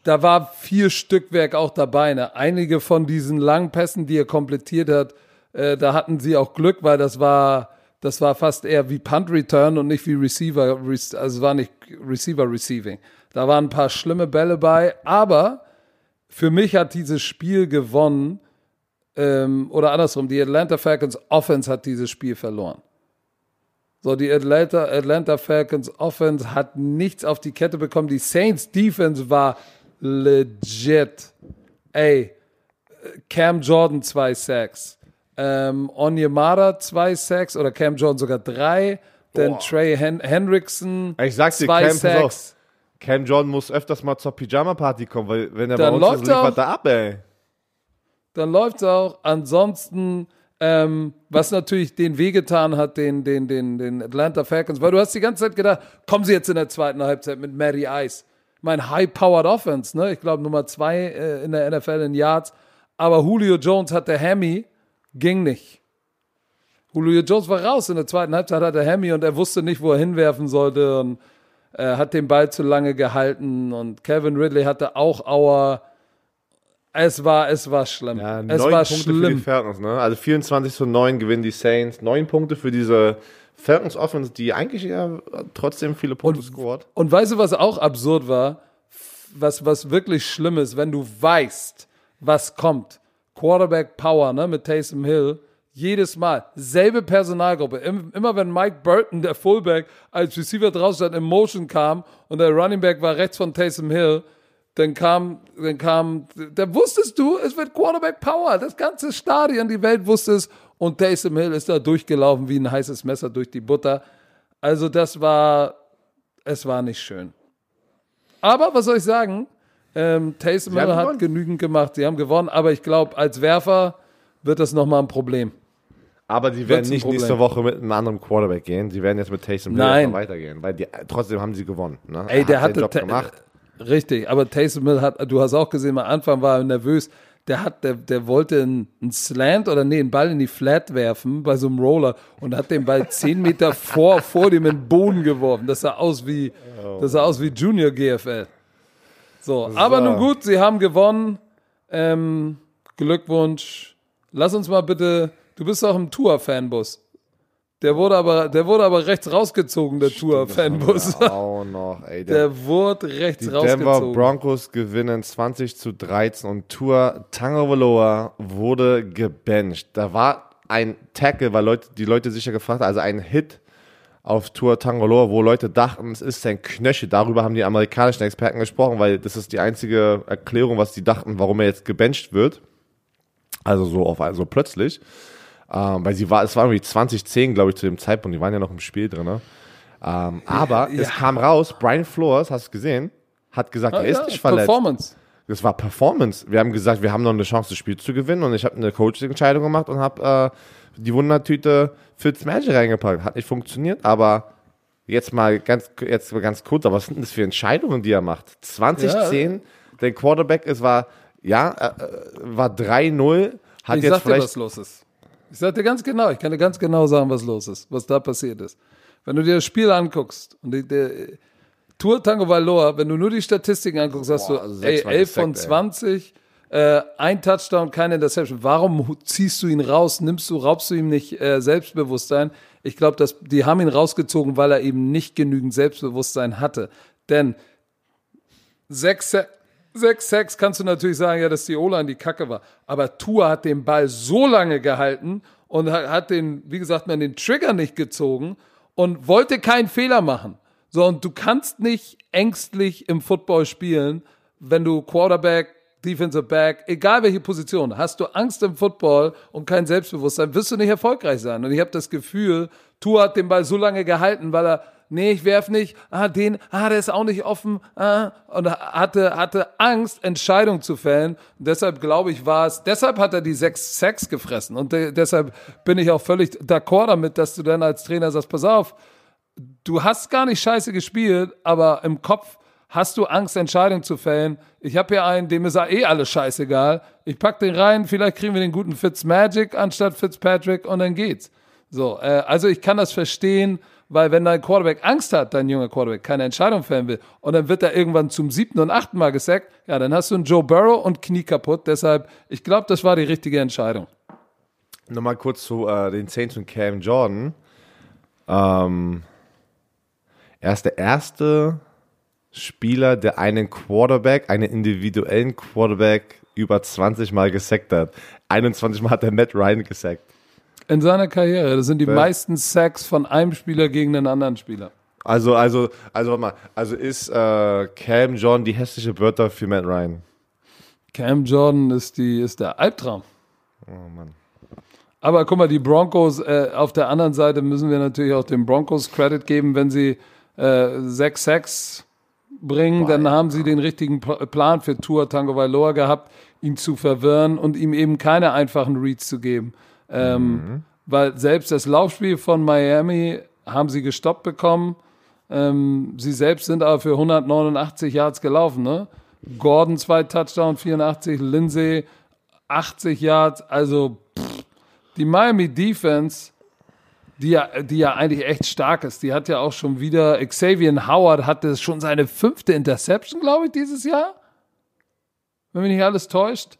Speaker 1: da war viel Stückwerk auch dabei. Ne? Einige von diesen langen Pässen, die er komplettiert hat, äh, da hatten sie auch Glück, weil das war, das war fast eher wie Punt Return und nicht wie Receiver, also es war nicht Receiver Receiving. Da waren ein paar schlimme Bälle bei, aber für mich hat dieses Spiel gewonnen, ähm, oder andersrum, die Atlanta Falcons Offense hat dieses Spiel verloren. So, die Atlanta, Atlanta Falcons Offense hat nichts auf die Kette bekommen. Die Saints Defense war legit. Ey, Cam Jordan zwei Sacks. Ähm, Onyemara zwei Sacks oder Cam Jordan sogar drei. Dann Trey Hen Hendrickson
Speaker 2: ich sag's dir, zwei Cam, Sacks. Cam Jordan muss öfters mal zur Pyjama-Party kommen, weil wenn er dann bei uns ist, liefert er ab, ey.
Speaker 1: Dann läuft's auch. Ansonsten, ähm, was natürlich den wehgetan hat, den, den, den, den Atlanta Falcons, weil du hast die ganze Zeit gedacht, kommen sie jetzt in der zweiten Halbzeit mit Matty Ice. Mein High-Powered Offense, ne? Ich glaube Nummer zwei äh, in der NFL in Yards. Aber Julio Jones hatte Hammy, ging nicht. Julio Jones war raus in der zweiten Halbzeit, hatte Hammy und er wusste nicht, wo er hinwerfen sollte. Und äh, hat den Ball zu lange gehalten und Kevin Ridley hatte auch Auer. Es war, es war schlimm. Ja, es war
Speaker 2: Punkte
Speaker 1: schlimm.
Speaker 2: Falcons, ne? Also 24 zu 9 gewinnen die Saints. Neun Punkte für diese Falcons Offense, die eigentlich ja trotzdem viele Punkte scored.
Speaker 1: Und weißt du, was auch absurd war? Was, was wirklich schlimm ist, wenn du weißt, was kommt. Quarterback Power, ne, mit Taysom Hill jedes Mal. Selbe Personalgruppe. Immer wenn Mike Burton, der Fullback, als Receiver draußen stand, in Motion kam und der Running Back war rechts von Taysom Hill, dann kam, dann kam, da wusstest du, es wird Quarterback Power. Das ganze Stadion, die Welt wusste es. Und Taysom Hill ist da durchgelaufen wie ein heißes Messer durch die Butter. Also das war, es war nicht schön. Aber was soll ich sagen? Ähm, Taysom Hill hat genügend gemacht. Sie haben gewonnen, aber ich glaube, als Werfer wird das nochmal ein Problem.
Speaker 2: Aber die werden nicht nächste Woche mit einem anderen Quarterback gehen. Die werden jetzt mit Taysom Hill weitergehen, weil die, trotzdem haben sie gewonnen. Ne?
Speaker 1: Ey, der hat hatte gemacht. Richtig, aber Taysom Hill hat, du hast auch gesehen, am Anfang war er nervös. Der hat, der, der wollte einen, einen Slant oder nee, einen Ball in die Flat werfen bei so einem Roller und hat den Ball zehn Meter vor, vor dem in den Boden geworfen. Das sah aus wie, das sah aus wie Junior GFL. So, so. aber nun gut, sie haben gewonnen. Ähm, Glückwunsch. Lass uns mal bitte Du bist auch im Tour-Fanbus. Der wurde aber, der wurde aber rechts rausgezogen, der Tour-Fanbus.
Speaker 2: Auch noch, ey.
Speaker 1: Der, der wurde rechts
Speaker 2: die
Speaker 1: rausgezogen.
Speaker 2: Denver Broncos gewinnen 20 zu 13 und Tour Tagovailoa wurde gebencht. Da war ein Tackle, weil Leute, die Leute sicher gefragt haben, also ein Hit auf Tour Tangoloa, wo Leute dachten, es ist sein Knöchel. Darüber haben die amerikanischen Experten gesprochen, weil das ist die einzige Erklärung, was die dachten, warum er jetzt gebencht wird. Also so auf also plötzlich. Ähm, weil sie war, es war irgendwie 2010, glaube ich, zu dem Zeitpunkt, die waren ja noch im Spiel drin. Ne? Ähm, aber ja. es kam raus, Brian Flores, hast du gesehen, hat gesagt, ah, er ist ja, nicht verletzt. Performance. Das war Performance. Wir haben gesagt, wir haben noch eine Chance, das Spiel zu gewinnen und ich habe eine Coaching-Entscheidung gemacht und habe äh, die Wundertüte Fitzmagic reingepackt. Hat nicht funktioniert, aber jetzt mal ganz, jetzt mal ganz kurz, aber was sind das für Entscheidungen, die er macht? 2010, ja. der Quarterback, es war, ja, äh, äh war 3-0, hat ich jetzt vielleicht.
Speaker 1: was los ist. Ich sag dir ganz genau, ich kann dir ganz genau sagen, was los ist, was da passiert ist. Wenn du dir das Spiel anguckst und die, der Tour Tango Valor, wenn du nur die Statistiken anguckst, hast Boah, du also ey, 11 von 20, äh, ein Touchdown, keine Interception. Warum ziehst du ihn raus? Nimmst du, raubst du ihm nicht äh, Selbstbewusstsein? Ich glaube, dass die haben ihn rausgezogen, weil er eben nicht genügend Selbstbewusstsein hatte. Denn sechs, sechs Sacks kannst du natürlich sagen, ja, dass die O-Line die Kacke war. Aber Tua hat den Ball so lange gehalten und hat den, wie gesagt, man den Trigger nicht gezogen und wollte keinen Fehler machen. So, und du kannst nicht ängstlich im Football spielen, wenn du Quarterback, Defensive Back, egal welche Position, hast du Angst im Football und kein Selbstbewusstsein, wirst du nicht erfolgreich sein. Und ich habe das Gefühl, Tua hat den Ball so lange gehalten, weil er nee, ich werf nicht, ah, den, ah, der ist auch nicht offen, ah, und hatte, hatte Angst, Entscheidungen zu fällen. Und deshalb glaube ich, war es, deshalb hat er die sechs Sex gefressen. Und de deshalb bin ich auch völlig d'accord damit, dass du dann als Trainer sagst, pass auf, du hast gar nicht scheiße gespielt, aber im Kopf hast du Angst, Entscheidungen zu fällen. Ich habe hier einen, dem ist eh alles scheißegal. Ich pack den rein, vielleicht kriegen wir den guten Fitzmagic anstatt Fitzpatrick und dann geht's. So, äh, also ich kann das verstehen, weil wenn dein Quarterback Angst hat, dein junger Quarterback keine Entscheidung fällen will und dann wird er irgendwann zum siebten und achten Mal gesackt, ja, dann hast du einen Joe Burrow und Knie kaputt. Deshalb, ich glaube, das war die richtige Entscheidung.
Speaker 2: Nochmal kurz zu äh, den Saints und Cam Jordan. Ähm, er ist der erste Spieler, der einen Quarterback, einen individuellen Quarterback über 20 Mal gesackt hat. 21 Mal hat er Matt Ryan gesackt.
Speaker 1: In seiner Karriere. Das sind die ja. meisten Sacks von einem Spieler gegen einen anderen Spieler.
Speaker 2: Also, also, also, warte mal. Also ist äh, Cam Jordan die hässliche Wörter für Matt Ryan?
Speaker 1: Cam Jordan ist, die, ist der Albtraum. Oh Mann. Aber guck mal, die Broncos, äh, auf der anderen Seite müssen wir natürlich auch den Broncos Credit geben, wenn sie äh, 6 Sacks bringen, dann haben sie den richtigen Plan für Tour Tango Vailoa gehabt, ihn zu verwirren und ihm eben keine einfachen Reads zu geben. Ähm, mhm. Weil selbst das Laufspiel von Miami haben sie gestoppt bekommen. Ähm, sie selbst sind aber für 189 Yards gelaufen. Ne? Gordon zwei Touchdown, 84, Lindsay 80 Yards. Also pff, die Miami Defense die ja, die ja eigentlich echt stark ist. Die hat ja auch schon wieder, Xavier Howard hatte schon seine fünfte Interception, glaube ich, dieses Jahr. Wenn mich nicht alles täuscht.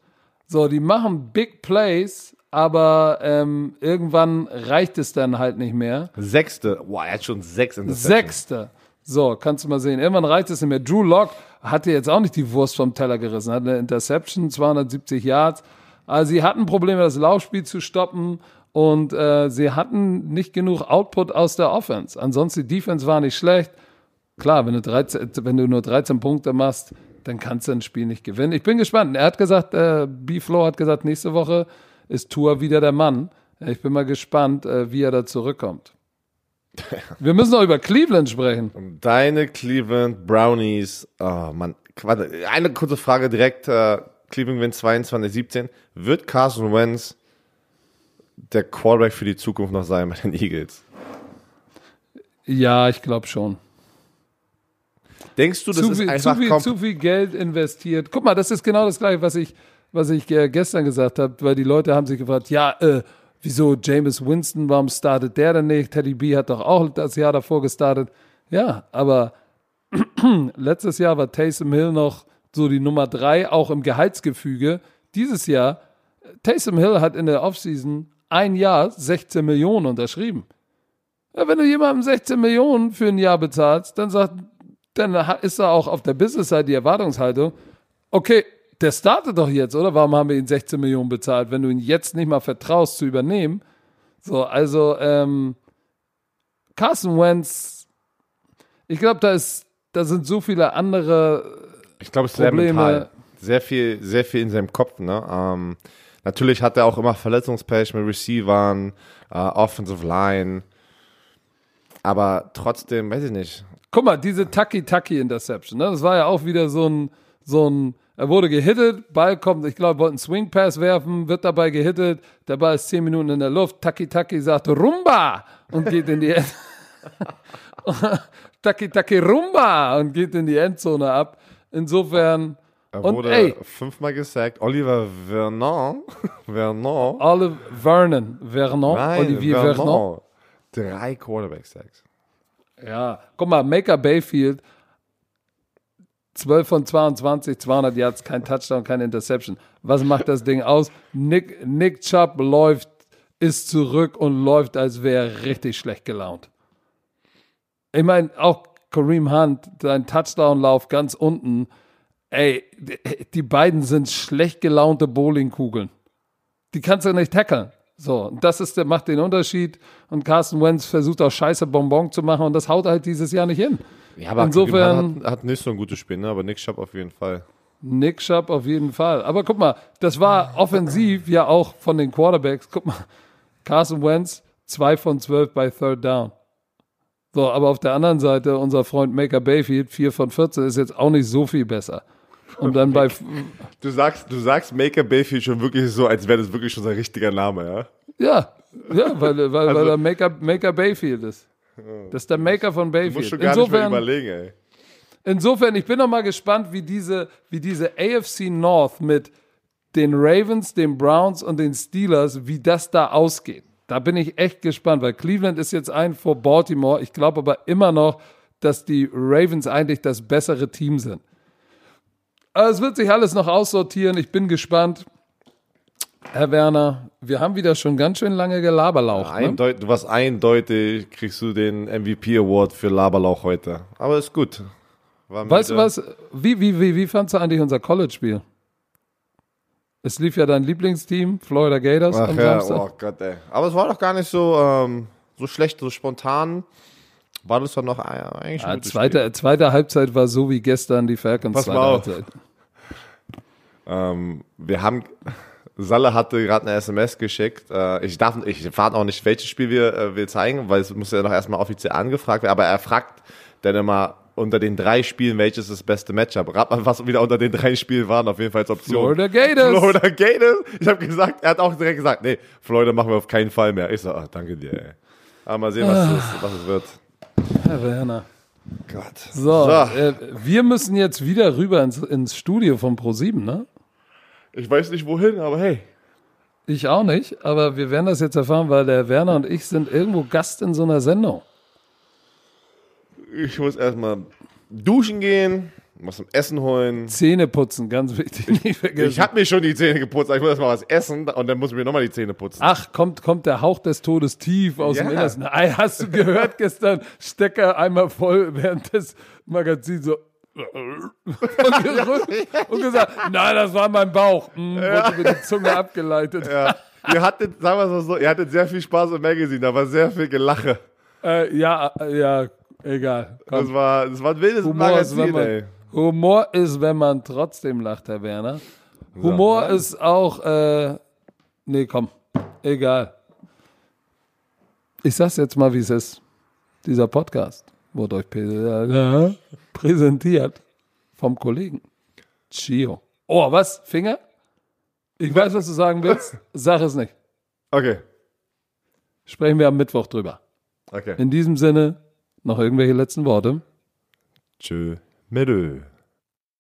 Speaker 1: So, die machen Big Plays, aber ähm, irgendwann reicht es dann halt nicht mehr.
Speaker 2: Sechste. Boah, er hat schon sechs
Speaker 1: Interceptions. Sechste. So, kannst du mal sehen. Irgendwann reicht es nicht mehr. Drew Lock hatte jetzt auch nicht die Wurst vom Teller gerissen. Hat eine Interception, 270 Yards. Also sie hatten Probleme, das Laufspiel zu stoppen und äh, sie hatten nicht genug Output aus der Offense. Ansonsten die Defense war nicht schlecht. Klar, wenn du, 13, wenn du nur 13 Punkte machst, dann kannst du ein Spiel nicht gewinnen. Ich bin gespannt. Er hat gesagt, äh, B-Flow hat gesagt, nächste Woche ist Tour wieder der Mann. Ich bin mal gespannt, äh, wie er da zurückkommt. Wir müssen noch über Cleveland sprechen.
Speaker 2: Deine Cleveland Brownies. Oh Mann, warte, eine kurze Frage direkt. Äh, Cleveland Win 22, 17. Wird Carson Wentz der Quarterback für die Zukunft noch sein bei den Eagles?
Speaker 1: Ja, ich glaube schon.
Speaker 2: Denkst du, das
Speaker 1: zu
Speaker 2: ist
Speaker 1: viel,
Speaker 2: einfach
Speaker 1: zu viel, zu viel Geld investiert? Guck mal, das ist genau das gleiche, was ich, was ich äh, gestern gesagt habe, weil die Leute haben sich gefragt, ja, äh, wieso James Winston, warum startet der denn nicht? Teddy B hat doch auch das Jahr davor gestartet. Ja, aber letztes Jahr war Taysom Hill noch so die Nummer drei, auch im Gehaltsgefüge. Dieses Jahr, Taysom Hill hat in der Offseason ein Jahr 16 Millionen unterschrieben. Ja, wenn du jemandem 16 Millionen für ein Jahr bezahlst, dann sagt, dann ist da auch auf der Business-Seite die Erwartungshaltung, okay, der startet doch jetzt, oder? Warum haben wir ihn 16 Millionen bezahlt, wenn du ihn jetzt nicht mal vertraust zu übernehmen? So, also, ähm, Carson Wentz, ich glaube, da ist, da sind so viele andere
Speaker 2: ich glaube, es ist sehr mental. Sehr viel, sehr viel in seinem Kopf, ne? Ähm, Natürlich hat er auch immer Verletzungspech mit Receivern, äh, Offensive Line. Aber trotzdem, weiß ich nicht.
Speaker 1: Guck mal, diese Tucky-Tucky-Interception, ne? das war ja auch wieder so ein, so ein, er wurde gehittet, Ball kommt, ich glaube, wollte einen Swing Pass werfen, wird dabei gehittet, der Ball ist zehn Minuten in der Luft, Tucky-Tucky sagt Rumba und geht in die End Tucky-Tucky Rumba und geht in die Endzone ab. Insofern,
Speaker 2: er und wurde ey, fünfmal gesagt. Oliver Vernon. Vernon.
Speaker 1: Oliver Vernon. Vernon. Nein, Olivier Vernon. Vernon.
Speaker 2: Drei Quarterback-Sacks.
Speaker 1: Ja, guck mal, Maker Bayfield. 12 von 22, 200 Yards, kein Touchdown, keine Interception. Was macht das Ding aus? Nick, Nick Chubb läuft, ist zurück und läuft, als wäre er richtig schlecht gelaunt. Ich meine, auch Kareem Hunt, sein Touchdown-Lauf ganz unten, ey, die beiden sind schlecht gelaunte Bowlingkugeln. Die kannst du nicht tackeln. So, das ist der, macht den Unterschied. Und Carson Wentz versucht auch scheiße Bonbon zu machen und das haut halt dieses Jahr nicht hin.
Speaker 2: Ja, aber insofern hat, hat nicht so ein gutes Spiel, ne? aber Nick Schapp auf jeden Fall.
Speaker 1: Nick Schapp auf jeden Fall. Aber guck mal, das war offensiv ja auch von den Quarterbacks. Guck mal, Carson Wentz, 2 von 12 bei Third Down. So, aber auf der anderen Seite, unser Freund Maker Bayfield, 4 von 14, ist jetzt auch nicht so viel besser. Und dann bei.
Speaker 2: Du sagst, du sagst Maker Bayfield schon wirklich so, als wäre das wirklich schon sein richtiger Name, ja?
Speaker 1: Ja, ja, weil, weil, also, weil er Maker, Maker Bayfield ist. Das ist der Maker von Bayfield. Du musst
Speaker 2: schon gar insofern, nicht mehr überlegen, ey.
Speaker 1: Insofern, ich bin noch mal gespannt, wie diese, wie diese AFC North mit den Ravens, den Browns und den Steelers, wie das da ausgeht. Da bin ich echt gespannt, weil Cleveland ist jetzt ein vor Baltimore. Ich glaube aber immer noch, dass die Ravens eigentlich das bessere Team sind. Aber es wird sich alles noch aussortieren. Ich bin gespannt. Herr Werner, wir haben wieder schon ganz schön lange Gelaberlauch.
Speaker 2: Ja, ne? Du warst eindeutig, kriegst du den MVP Award für Laberlauch heute. Aber ist gut.
Speaker 1: Weißt du was? Wie, wie, wie, wie fandst du eigentlich unser College-Spiel? Es lief ja dein Lieblingsteam, Florida Gators.
Speaker 2: Ach ja, Samstag. oh Gott, ey. Aber es war doch gar nicht so, ähm, so schlecht, so spontan. War das doch noch eigentlich
Speaker 1: ja, zweite, zweite Halbzeit war so wie gestern die Falcons
Speaker 2: Pass zweite Halbzeit. Ähm, wir haben, Salle hatte gerade eine SMS geschickt. Äh, ich darf, ich erfahre auch nicht, welches Spiel wir, äh, wir zeigen, weil es muss ja noch erstmal offiziell angefragt werden. Aber er fragt dann immer, unter den drei Spielen, welches ist das beste Matchup? Rat mal, was wieder unter den drei Spielen waren, auf jeden Fall als Option.
Speaker 1: Florida Gators.
Speaker 2: Florida Gators. Ich habe gesagt, er hat auch direkt gesagt, nee, Florida machen wir auf keinen Fall mehr. Ich so, ach, danke dir, ey. Aber mal sehen, was, ah. es, was es wird.
Speaker 1: Herr Werner. Gott. So, so. Äh, wir müssen jetzt wieder rüber ins, ins Studio von Pro7, ne?
Speaker 2: Ich weiß nicht wohin, aber hey.
Speaker 1: Ich auch nicht, aber wir werden das jetzt erfahren, weil der Werner und ich sind irgendwo Gast in so einer Sendung
Speaker 2: ich muss erstmal duschen gehen, was zum Essen holen.
Speaker 1: Zähne putzen, ganz wichtig.
Speaker 2: Nicht vergessen. Ich habe mir schon die Zähne geputzt, ich muss erstmal was essen und dann muss ich mir nochmal die Zähne putzen.
Speaker 1: Ach, kommt, kommt der Hauch des Todes tief aus ja. dem Innersten. Ei, hast du gehört gestern? Stecker einmal voll während des Magazins so. und, gesagt, nein, das war mein Bauch. Ja. Wurde mir die Zunge abgeleitet.
Speaker 2: Ja. Ihr hattet, sagen wir es so, ihr hattet sehr viel Spaß im Magazin, da war sehr viel Gelache.
Speaker 1: Äh, ja, äh, ja, Egal.
Speaker 2: Komm. Das war, das war ein wildes Humor Magazin, ist, man, ey.
Speaker 1: Humor ist, wenn man trotzdem lacht, Herr Werner. Humor so. ist auch, äh, nee, komm, egal. Ich sag's jetzt mal, wie es ist. Dieser Podcast wurde euch präsentiert vom Kollegen Chio. Oh, was? Finger? Ich weiß, was du sagen willst. Sag es nicht.
Speaker 2: Okay.
Speaker 1: Sprechen wir am Mittwoch drüber.
Speaker 2: Okay.
Speaker 1: In diesem Sinne, noch irgendwelche letzten Worte?
Speaker 2: Tschö. Medö.